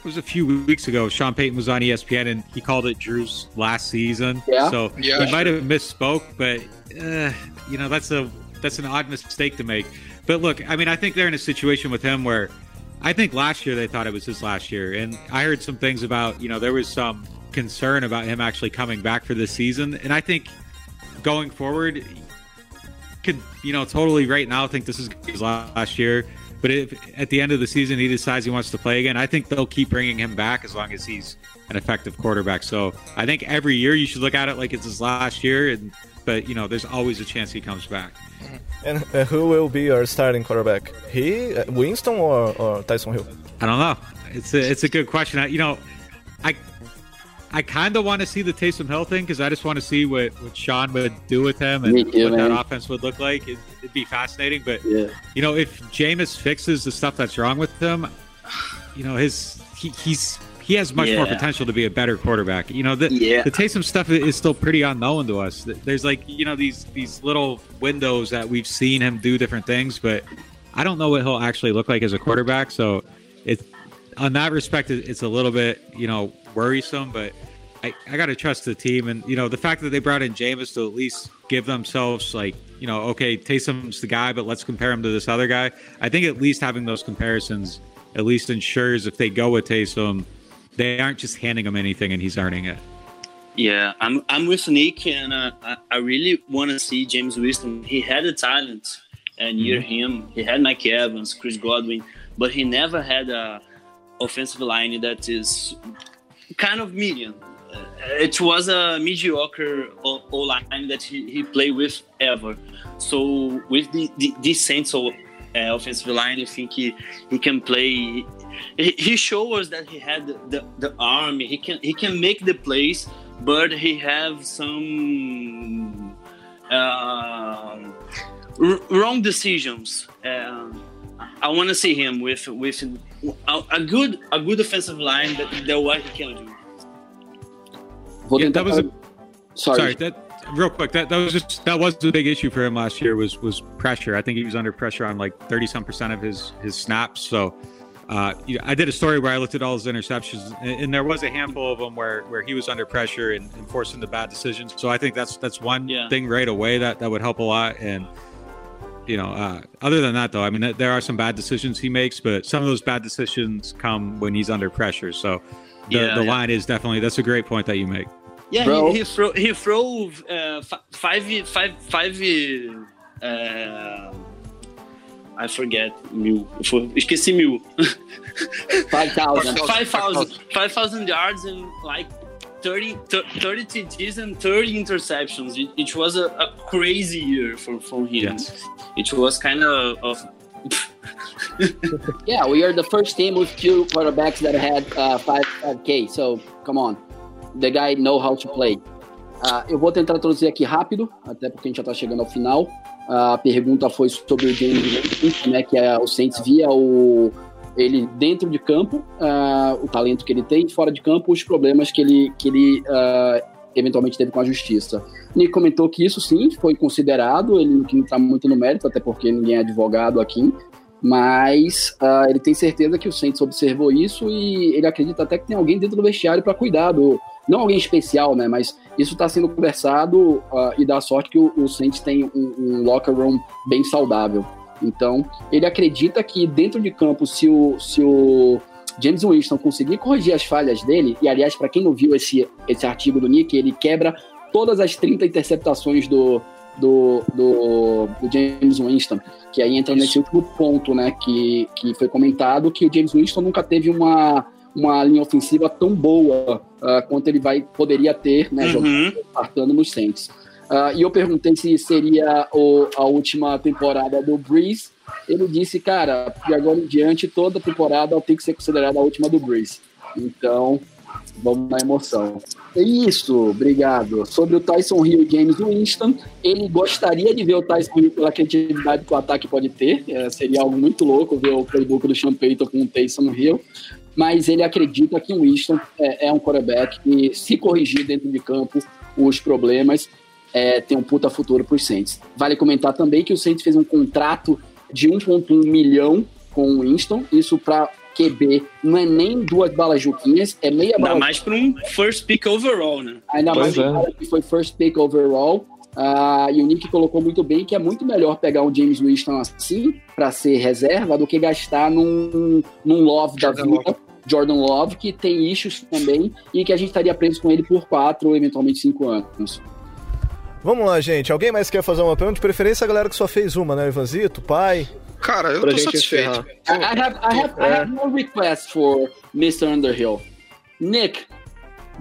was a few weeks ago. Sean Payton was on E ESPN and he called it Drew's last season. Yeah. So Yeah, he might have misspoke, but uh, you know that's a that's an odd mistake to make. But look, I mean, I think they're in a situation with him where I think last year they thought it was his last year, and I heard some things about you know there was some concern about him actually coming back for this season, and I think going forward could you know totally right now think this is his last year. But if at the end of the season he decides he wants to play again, I think they'll keep bringing him back as long as he's an effective quarterback. So I think every year you should look at it like it's his last year, and but you know there's always a chance he comes back. And uh, who will be our starting quarterback? He, uh, Winston, or, or Tyson Hill? I don't know. It's a it's a good question. I, you know, I I kind of want to see the Taysom Hill thing because I just want to see what, what Sean would do with him and too, what man. that offense would look like. It, it'd be fascinating. But Yeah. you know, if Jameis fixes the stuff that's wrong with him, you know, his he, he's he has much more potential to be a better quarterback. You know, the Yeah. the Taysom stuff is still pretty unknown to us. There's like you know these these little windows that we've seen him do different things, but I don't know what he'll actually look like as a quarterback. So it on that respect, it's a little bit you know worrisome, but. I, I got to trust the team, and you know the fact that they brought in Jameis to at least give themselves like you know okay Taysom's the guy, but let's compare him to this other guy. I think at least having those comparisons at least ensures if they go with Taysom, they aren't just handing him anything and he's earning it. Yeah, I'm I'm with Nick, and uh, I, I really want to see James Winston. He had the talent, and near him, he had Mike Evans, Chris Godwin, but he never had a offensive line that is kind of medium. Uh, it was a mediocre O line that he, he played with ever. So with the, the this sense of uh, offensive line, I think he, he can play. He, he showed us that he had the, the, the arm. He can he can make the plays, but he have some r- wrong decisions. Um, I want to see him with with a, a good a good offensive line that that what he can do. Vou Yeah, that was a- Sorry. Sorry, that real quick. That that was just that was the big issue for him last year was was pressure. I think he was under pressure on like thirty some percent of his his snaps. So. Uh, you know, I did a story where I looked at all his interceptions, and, and there was a handful of them where, where he was under pressure and, and forcing the bad decisions. So I think that's that's one Yeah. thing right away that, that would help a lot. And you know, uh, other than that, though, I mean, th- there are some bad decisions he makes, but some of those bad decisions come when he's under pressure. So the, Yeah, the yeah. line is definitely that's a great point that you make. Yeah, Bro. he, he throw he throw uh, five five five uh, I forget mil. For- Esqueci mil. *laughs* 5,000. 5,000 5,000 yards and like 30, thir- 30 TDs and 30 interceptions. It, it was a, a crazy year for, for him. Yes. It was kind of, of *laughs* Yeah, we are the first team with two quarterbacks that had uh, 5, 5K. So, come on. The guy know how to play. Ah, eu vou tentar traduzir aqui rápido, até porque a gente já está chegando ao final. A pergunta foi sobre o James Winston, né, que é, o Saints via o, ele dentro de campo, ah, o talento que ele tem, fora de campo, os problemas que ele, que ele ah, eventualmente teve com a justiça. Nick comentou que isso sim foi considerado, ele não está muito no mérito, até porque ninguém é advogado aqui, mas ah, ele tem certeza que o Saints observou isso e ele acredita até que tem alguém dentro do vestiário para cuidar do. Não alguém especial, né? Mas isso está sendo conversado ah, e dá sorte que o, o Saints tem um, um locker room bem saudável. Então, ele acredita que dentro de campo, se o, se o James Winston conseguir corrigir as falhas dele, e aliás, para quem não viu esse, esse artigo do Nick, ele quebra todas as 30 interceptações do, do, do, do James Winston, que aí entra nesse último ponto, né, que, que foi comentado, que o James Winston nunca teve uma, uma linha ofensiva tão boa ah, quanto ele vai, poderia ter, né, jogando partando nos Saints. Ah, e eu perguntei se seria o- a última temporada do Breeze. Ele disse, cara, de agora em diante, toda temporada tem que ser considerada a última do Breeze. Então, vamos na emoção. É Isso, obrigado. Sobre o Tyson Hill e James Winston, ele gostaria de ver o Tyson Hill pela criatividade que o ataque pode ter. É, seria algo muito louco ver o playbook do Sean com o Tyson Hill. Mas ele acredita que o Winston é, é um quarterback e, se corrigir dentro de campo os problemas, é, tem um puta futuro para os Saints. Vale comentar também que o Saints fez um contrato de 1,1 milhão com o Winston. Isso para QB não é nem duas balas juquinhas, é meia Ainda bala mais para um first pick overall, né? Ainda mais Pois é. um cara que foi first pick overall. Ah, e o Nick colocou muito bem que é muito melhor pegar um James Winston assim para ser reserva do que gastar num, num Love da Jordan vida, Jordan Love, que tem issues também e que a gente estaria preso com ele por quatro ou eventualmente cinco anos. Vamos lá, gente. Alguém mais quer fazer uma pergunta? De preferência a galera que só fez uma, né? Ivanzito, pai. Cara, eu Pra tô satisfeito. I, I have, I have, I have no request for Mr. Underhill. Nick,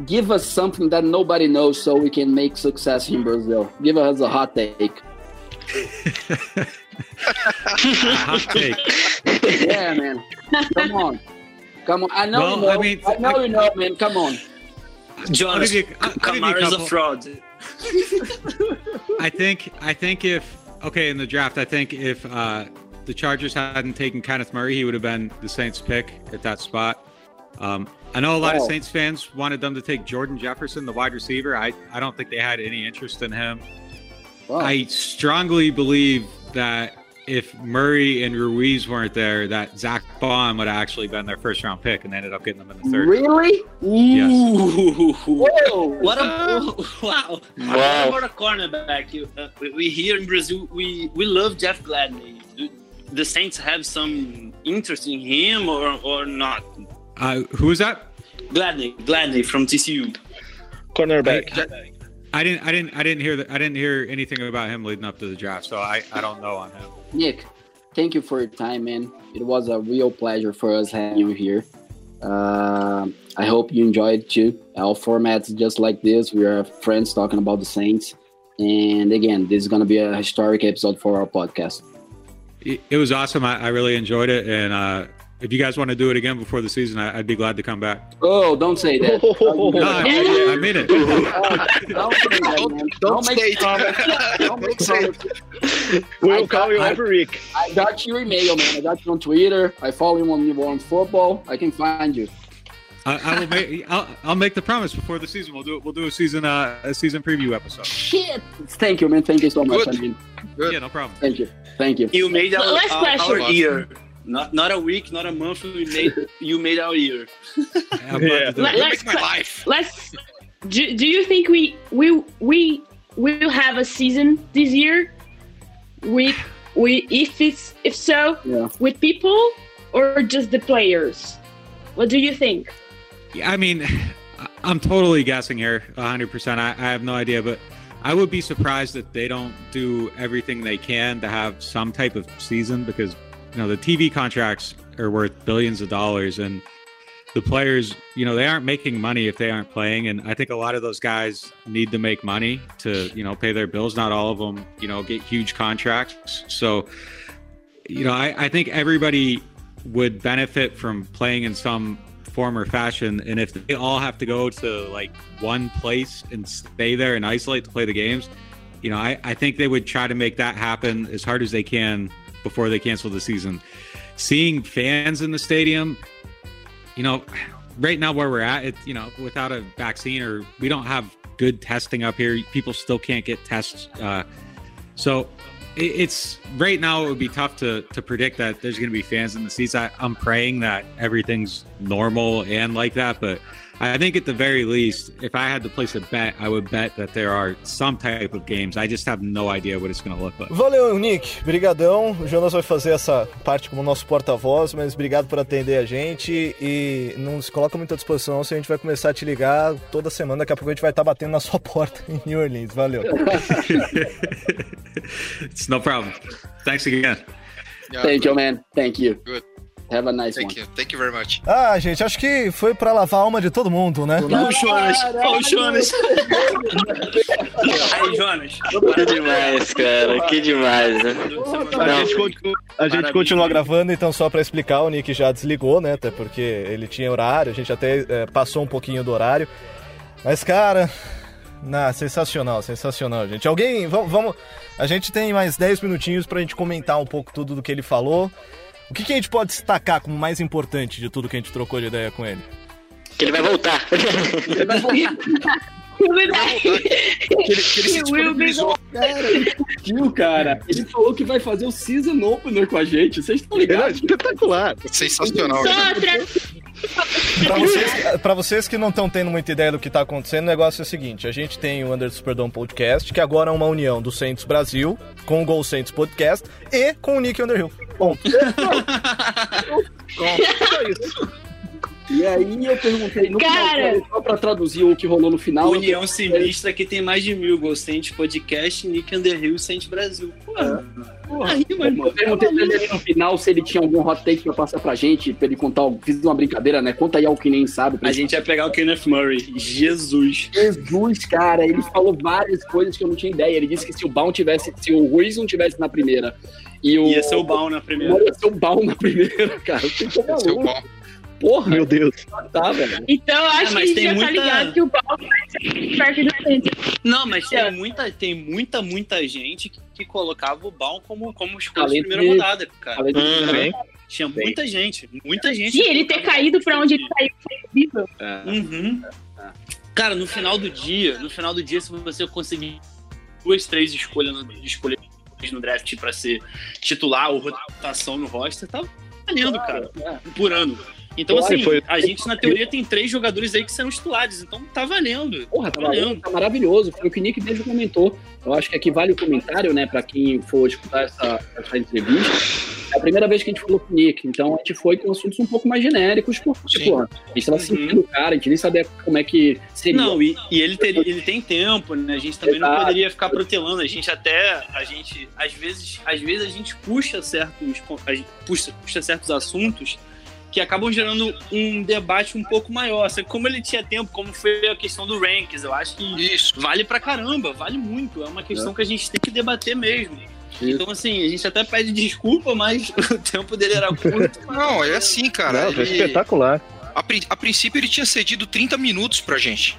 give us something that nobody knows so we can make success in Brazil. Give us a hot take. *laughs* Hot take. yeah, man. Come on. Come on. I know Well, you know. I I, mean, know I- you know, man. Come on. Jonas, Kamara is a fraud. I think I think if okay in the draft, I think if uh, the Chargers hadn't taken Kenneth Murray, he would have been the Saints' pick at that spot. Um, I know a lot of Oh. Saints fans wanted them to take Jordan Jefferson, the wide receiver. I, I don't think they had any interest in him. Wow. I strongly believe that if Murray and Ruiz weren't there, that Zach Bond would have actually been their first round pick, and they ended up getting them in the third. Really? Yes. Ooh. Whoa. What a *laughs* wow! Wow. What a cornerback? You, uh, we- we here in Brazil, we we love Jeff Gladney. Do The Saints have some interest in him or or not? Uh, who was that? Gladney, Gladney from TCU. Cornerback. I, I didn't. I didn't. I didn't hear that. I didn't hear anything about him leading up to the draft, so I, I don't know on him. Nick, thank you for your time, man. It was a real pleasure for us having you here. Uh, I hope you enjoyed too. Our format's just like this. We are friends talking about the Saints. And again, this is going to be a historic episode for our podcast. It, it was awesome. I, I really enjoyed it, and uh, if you guys want to do it again before the season, I, would be glad to come back. Oh, don't say that. *laughs* no, I, I mean it. don't say that. *laughs* Don't, don't say it. Don't make it. We'll call you over, Rick. I got your email, man. I got you on Twitter. I follow you on New Football. I can find you. I, I, will make. I'll, I'll, make the promise before the season. We'll do. We'll do a season. Uh, a season preview episode. Shit! Thank you, man. Thank you so much. Good. I mean, Good. yeah, no problem. Thank you. Thank you. You made our, Last our, question. our year. Not not a week, not a month. We made you made our year. *laughs* yeah. Let, let's, my life. Let's. Do, do you think we we we will have a season this year? We we if it's if so yeah. with people or just the players? What do you think? Yeah, I mean, I'm totally guessing here, 100%. I, I have no idea, but I would be surprised if they don't do everything they can to have some type of season because, you know, the TV contracts are worth billions of dollars and the players, you know, they aren't making money if they aren't playing. And I think a lot of those guys need to make money to, you know, pay their bills. Not all of them, you know, get huge contracts. So, you know, I, I think everybody would benefit from playing in some form or fashion. And if they all have to go to like one place and stay there and isolate to play the games, you know, I, I think they would try to make that happen as hard as they can before they cancel the season. Seeing fans in the stadium, you know, right now where we're at, it, you know, without a vaccine or we don't have good testing up here, people still can't get tests. Uh, so it's right now it would be tough to to predict that there's going to be fans in the seats. I, I'm praying that everything's normal and like that, but I think at the very least, if I had to place a bet, I would bet that there are some type of games. I just have no idea what it's going to look like. Valeu, Nick. Brigadão. O Jonas vai fazer essa parte como nosso porta-voz, mas obrigado por atender a gente e não se coloca muito à disposição se a gente vai começar a te ligar toda semana. Daqui a pouco a gente vai estar batendo na sua *laughs* porta em New Orleans. Valeu. *laughs* It's no problem. Thanks again. Yeah, Thank good. you, man. Thank you. Good. Have a nice Thank one. you. Thank you very much. Ah, gente, acho que foi pra lavar a alma de todo mundo, né? Ô, Jonas. Ô, Jonas. Aí, Jonas. Que demais, cara. Que demais, né? A gente, continua, a gente continua gravando, então só pra explicar, o Nick já desligou, né? Até porque ele tinha horário, a gente até é, passou um pouquinho do horário. Mas, cara, na, sensacional, sensacional, gente. Alguém, vamos, vamos, a gente tem mais 10 minutinhos pra gente comentar um pouco tudo do que ele falou. O que, que a gente pode destacar como mais importante de tudo que a gente trocou de ideia com ele? Que ele vai voltar. ele vai voltar. *laughs* Ele, que ele se disponibilizou. Cara, ele curtiu, cara. Ele falou que vai fazer o season opener com a gente. Vocês estão ligados? É espetacular. Sensacional. Pra vocês, pra vocês que não estão tendo muita ideia do que tá acontecendo, o negócio é o seguinte: a gente tem o Under Superdome Podcast, que agora é uma união do Saints Brasil com o Gol Saints Podcast e com o Nick Underhill. Bom. *laughs* Só isso. E aí eu perguntei no Cara... final, só pra traduzir o que rolou no final. União Sinistra que tem mais de mil Gostente Podcast, Nick Underhill e Saint Brasil. Porra. Porra. Aí, Eu perguntei pra ele ali no final se ele tinha algum hot take pra passar pra gente, pra ele contar. Fiz uma brincadeira, né? Conta aí ao que nem sabe. A gente ia pegar o Kenneth Murray. Jesus. Jesus, cara. Ele falou várias coisas que eu não tinha ideia. Ele disse que se o Baum tivesse, se o Ruiz não tivesse na primeira. E o, ia ser o Baum na primeira. Ia ser o Baum na primeira, *laughs* cara. Ia ser o Baum. Porra! Meu Deus. Tá, velho. Então eu acho é, que a gente já tá muita... tá ligado que o Paulo vai ser perto do centro. Não, mas tem muita, tem muita, muita gente que, que colocava o Baum como, como escolha de primeira rodada, cara. Uhum. Tinha muita gente, muita gente. Sim, ele ter caído pra onde ele caiu foi incrível. É. Uhum. Cara, no final do dia, no final do dia, se você conseguir duas, três escolhas no, escolhas no draft pra ser titular ou rotação no roster, tá valendo, cara. Por ano. Então, assim, foi... a gente na teoria tem três jogadores aí que são titulares, então tá valendo. Porra, tá, valendo. Tá maravilhoso. Foi o que o Nick mesmo comentou. Eu acho que aqui vale o comentário, né, pra quem for escutar essa, essa entrevista. É a primeira vez que a gente falou com o Nick, então a gente foi com assuntos um pouco mais genéricos, porque, pô, a gente tava uhum. sentindo o cara, a gente nem sabia como é que seria. Não, e, e ele, ter, ele tem tempo, né? A gente também Exato. não poderia ficar protelando. A gente até, a gente, às vezes, às vezes a gente puxa certos, puxa, puxa certos assuntos que acabam gerando um debate um pouco maior. Assim, como ele tinha tempo, como foi a questão do rankings, eu acho que Isso. vale pra caramba, vale muito. É uma questão é. que a gente tem que debater mesmo. Então, assim, a gente até pede desculpa, mas *laughs* o tempo dele era curto. Não, é assim, cara. Não, foi ele- espetacular. a, prin- a princípio ele tinha cedido 30 minutos pra gente.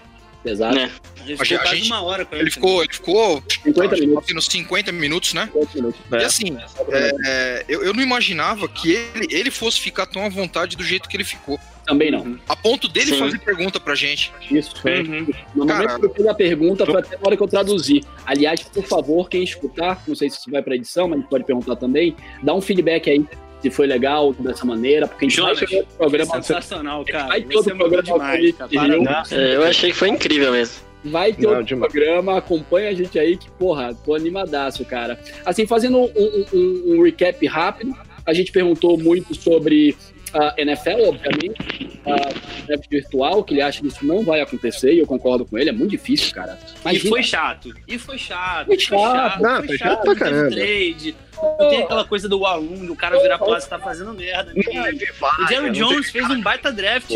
Exato. Né? Ele A ficou gente- quase uma hora com Ele ficou, ele ficou 50 acho minutos. nos 50 minutos, né? 50 minutos. E assim, é, é, eu, eu não imaginava que ele, ele fosse ficar tão à vontade do jeito que ele ficou. Também não. A ponto dele Sim. fazer pergunta pra gente. Isso. Uhum. No momento Cara. que eu fiz a pergunta, foi até na hora que eu traduzi. Aliás, por favor, quem escutar, não sei se isso vai pra edição, mas pode perguntar também, dá um feedback aí se foi legal dessa maneira, porque a gente Jonas, vai ter outro programa. Sensacional, cara. Vai ter Você outro programa demais, cara. É, eu achei que foi incrível mesmo. Vai ter Não, outro demais. programa, acompanha a gente aí, que, porra, tô animadaço, cara. Assim, fazendo um- um- um recap rápido, a gente perguntou muito sobre a NFL, obviamente, a draft virtual, que ele acha que isso não vai acontecer, e eu concordo com ele, é muito difícil, cara. E foi chato. E foi chato. Foi chato. Não, foi chato não teve caramba. trade. Não tem aquela coisa do aluno, do cara virar pra lá e tá fazendo merda. O Jerry Jones fez um baita draft.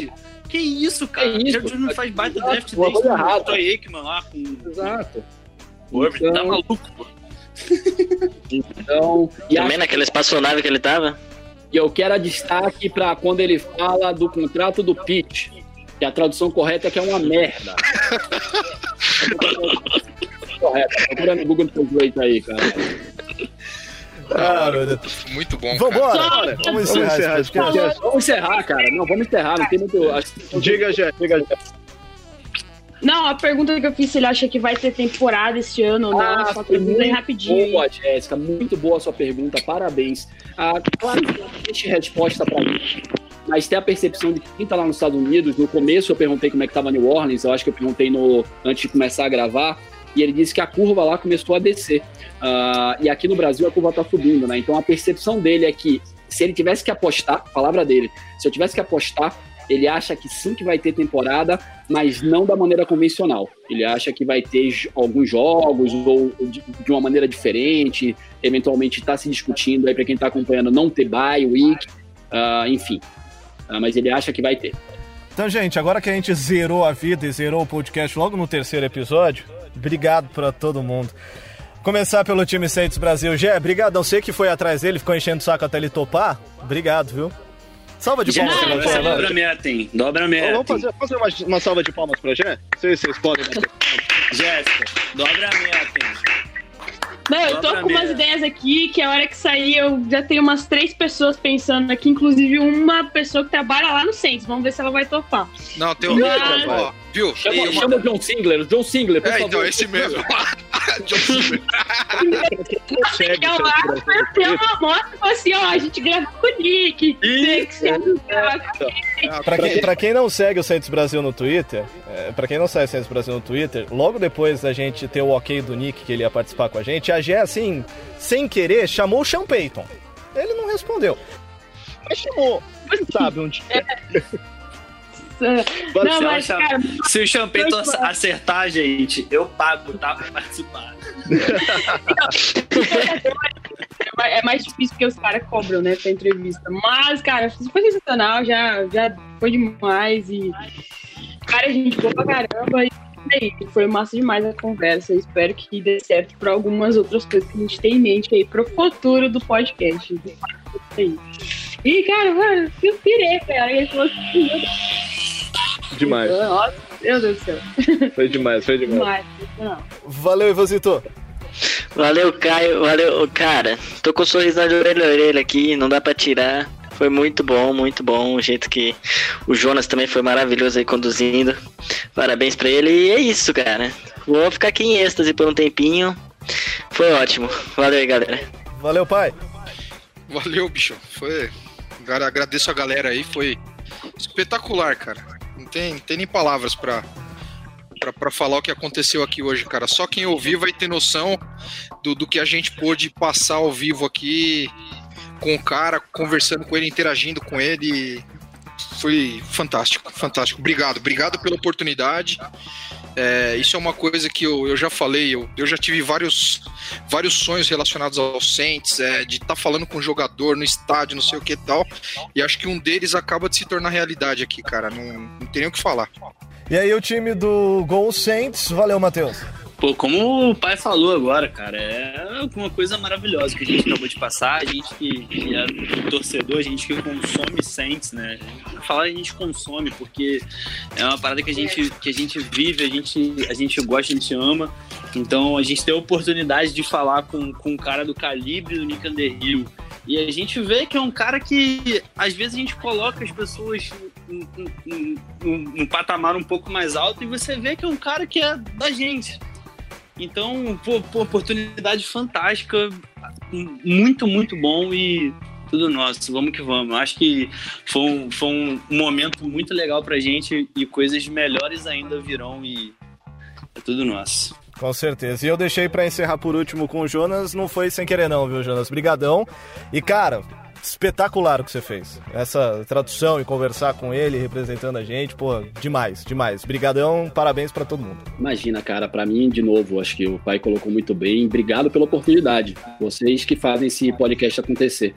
Que isso, cara? Que O? Jerry Jones não faz baita Exato, draft desde o. Troy Aikman lá com Exato. o Irving. Tá Então- maluco, pô. *laughs* Então, e, Também acho- naquela espaçonave que ele tava. E eu quero a destaque pra quando ele fala do contrato do Pitt, que a tradução correta é que é uma merda. Correta, procura no Google Translate aí, cara. Ah, meu Deus. Muito bom, cara. Vambora! Vamos encerrar. Vamos encerrar, cara. Não, vamos encerrar. Não tem muito. Diga, Jé, diga, Jé. Não, a pergunta que eu fiz se ele acha que vai ter temporada este ano ou não, Ah, só pergunta aí muito rapidinho. boa, Jéssica. Muito boa a sua pergunta. Parabéns. Ah, claro que não existe resposta para isso. Mas tem a percepção de que quem tá lá nos Estados Unidos, no começo eu perguntei como é que tava New Orleans, eu acho que eu perguntei no, antes de começar a gravar, e ele disse que a curva lá começou a descer. Ah, e aqui no Brasil a curva tá subindo, né? Então a percepção dele é que se ele tivesse que apostar, palavra dele, se eu tivesse que apostar, ele acha que sim que vai ter temporada, mas não da maneira convencional. Ele acha que vai ter alguns jogos ou de, de uma maneira diferente, eventualmente está se discutindo aí para quem está acompanhando não ter bye week, ah, enfim. Ah, mas ele acha que vai ter. Então, gente, agora que a gente zerou a vida e zerou o podcast logo no terceiro episódio, obrigado pra todo mundo. Começar pelo time Saints Brasil. Gé, obrigado. Sei que foi atrás dele, ficou enchendo o saco até ele topar. Obrigado, viu? Salva de palmas você, você dobra a Lando. meta, hein? Dobra a Vamos fazer, fazer uma, uma salva de palmas pra Jé? Não sei se vocês podem bater. Jéssica, dobra a meta, hein? Não, eu tô com umas ideias aqui que a hora que sair eu já tenho umas três pessoas pensando aqui, inclusive uma pessoa que trabalha lá no Saints. Vamos ver se ela vai topar. Não, tem um. Mas- Ó, viu? Chama, chama o John Singler, o John Singler, por É, favor. então, esse mesmo. *laughs* John. Consegue, Eu tirar essa tem uma moto e falou assim: ó, a gente gravou com o Nick. Tem que ser- Pra quem, pra quem não segue o Saints Brasil no Twitter, é, pra quem não segue o Saints Brasil no Twitter, logo depois da gente ter o ok do Nick, que ele ia participar com a gente, a Gé, assim, sem querer, chamou o Sean Payton. Ele não respondeu. Mas chamou. Quem sabe um dia. Não, Se mas, ela cara, Se o Champeito acertar, gente, eu pago, tá? Pra participar. é mais- difícil porque os caras cobram, né, pra entrevista. Mas, cara, foi sensacional, já, já foi demais e. Cara, a gente boa pra caramba e foi massa demais a conversa. Espero que dê certo pra algumas outras coisas que a gente tem em mente aí pro futuro do podcast. E, cara, mano, eu pirei, cara. Ele falou assim, Demais. nossa, meu Deus do céu. Foi demais, foi demais. Demais. Valeu, Ivozito. Valeu, Caio. Valeu, cara. Tô com um sorriso de orelha a orelha aqui, não dá pra tirar. Foi muito bom, muito bom. O jeito que o Jonas também foi maravilhoso aí conduzindo. Parabéns pra ele. E é isso, cara. Vou ficar aqui em êxtase por um tempinho. Foi ótimo. Valeu aí, galera. Valeu, pai. Valeu, bicho. Foi. Cara, agradeço a galera aí, foi espetacular, cara. Não tem, não tem nem palavras pra, pra falar o que aconteceu aqui hoje, cara. Só quem ouvir vai ter noção do, do que a gente pôde passar ao vivo aqui com o cara, conversando com ele, interagindo com ele. Foi fantástico, fantástico. Obrigado, obrigado pela oportunidade. É, isso é uma coisa que eu, eu já falei, eu, eu já tive vários, vários sonhos relacionados aos Saints, é, de estar falando com o jogador no estádio, não sei o que e tal. E acho que um deles acaba de se tornar realidade aqui, cara. Não, não tem nem o que falar. E aí, o time do Gol Saints. Valeu, Matheus. Pô, como o pai falou agora, cara, é uma, coisa maravilhosa que a gente acabou de passar. A gente que, que é torcedor, a gente que consome Saints, né? Falar a gente consome, porque é uma parada que a gente, que a gente vive, a gente, a gente gosta, a gente ama. Então a gente tem a oportunidade de falar com, com um cara do calibre do Nick Underhill. E a gente vê que é um cara que às vezes a gente coloca as pessoas num patamar um pouco mais alto e você vê que é um cara que é da gente. Então, pô, pô, oportunidade fantástica, muito, muito bom e tudo nosso. Vamos que vamos. Acho que foi um, foi um momento muito legal pra gente e coisas melhores ainda virão e é tudo nosso. Com certeza. E eu deixei para encerrar por último com o Jonas, não foi sem querer não, viu, Jonas? Brigadão. E cara, espetacular o que você fez. Essa tradução e conversar com ele, representando a gente, pô, demais, demais. Brigadão, parabéns para todo mundo. Imagina, cara, para mim, de novo, acho que o pai colocou muito bem. Obrigado pela oportunidade. Vocês que fazem esse podcast acontecer.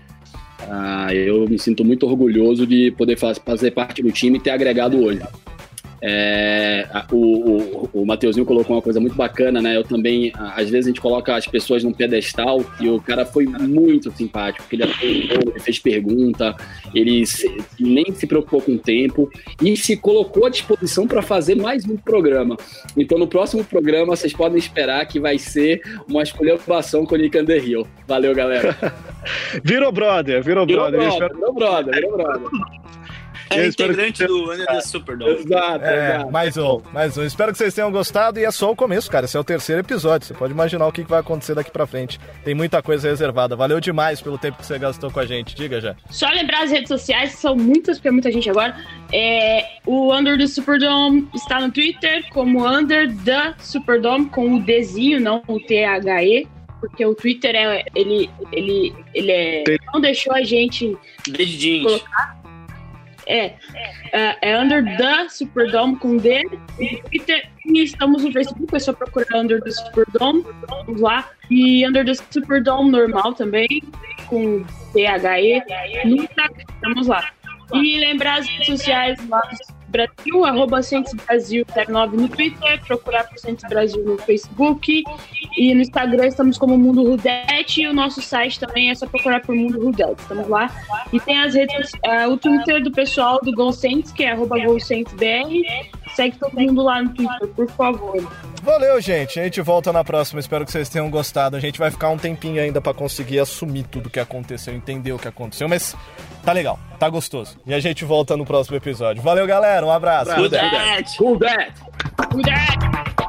Ah, eu me sinto muito orgulhoso de poder fazer parte do time e ter agregado hoje. É, o, o, o Mateuzinho colocou uma coisa muito bacana, né? Eu também, às vezes a gente coloca as pessoas num pedestal e o cara foi muito simpático, ele, ele fez pergunta, ele se, nem se preocupou com o tempo e se colocou à disposição para fazer mais um programa. Então no próximo programa vocês podem esperar que vai ser uma escolhação com o Nick Underhill. Valeu, galera. *laughs* virou brother, virou, virou brother. brother virou brother, virou brother. É integrante que... do Under the Superdome. Exato, é, exato. Mais um, mais um. Espero que vocês tenham gostado e é só o começo, cara. Esse é o terceiro episódio. Você pode imaginar o que vai acontecer daqui pra frente. Tem muita coisa reservada. Valeu demais pelo tempo que você gastou com a gente. Diga já. Só lembrar as redes sociais, que são muitas, porque é muita gente agora. É, o Under the Superdome está no Twitter como Under the Superdome, com o Dzinho, não o T-H-E porque o Twitter é ele ele ele é, não deixou a gente Dedinhos. colocar é, é, é Under the Superdome com D no Twitter e estamos no Facebook, é só procurar Under the Superdome, vamos lá. E Under the Superdome normal também, com T-H-E, no vamos lá. E lembrar as redes sociais lá Brasil, arroba Brasil 09 no Twitter, procurar por Cientes Brasil no Facebook e no Instagram estamos como Mundo Rudete e o nosso site também é só procurar por Mundo Rudete, estamos lá. E tem as redes, uh, o Twitter do pessoal do GolSaints, que é arroba segue todo mundo lá no Twitter, por favor. Valeu, gente. A gente volta na próxima. Espero que vocês tenham gostado. A gente vai ficar um tempinho ainda para conseguir assumir tudo que aconteceu, entender o que aconteceu, mas tá legal, tá gostoso. E a gente volta no próximo episódio. Valeu, galera. Um abraço. That? Who that?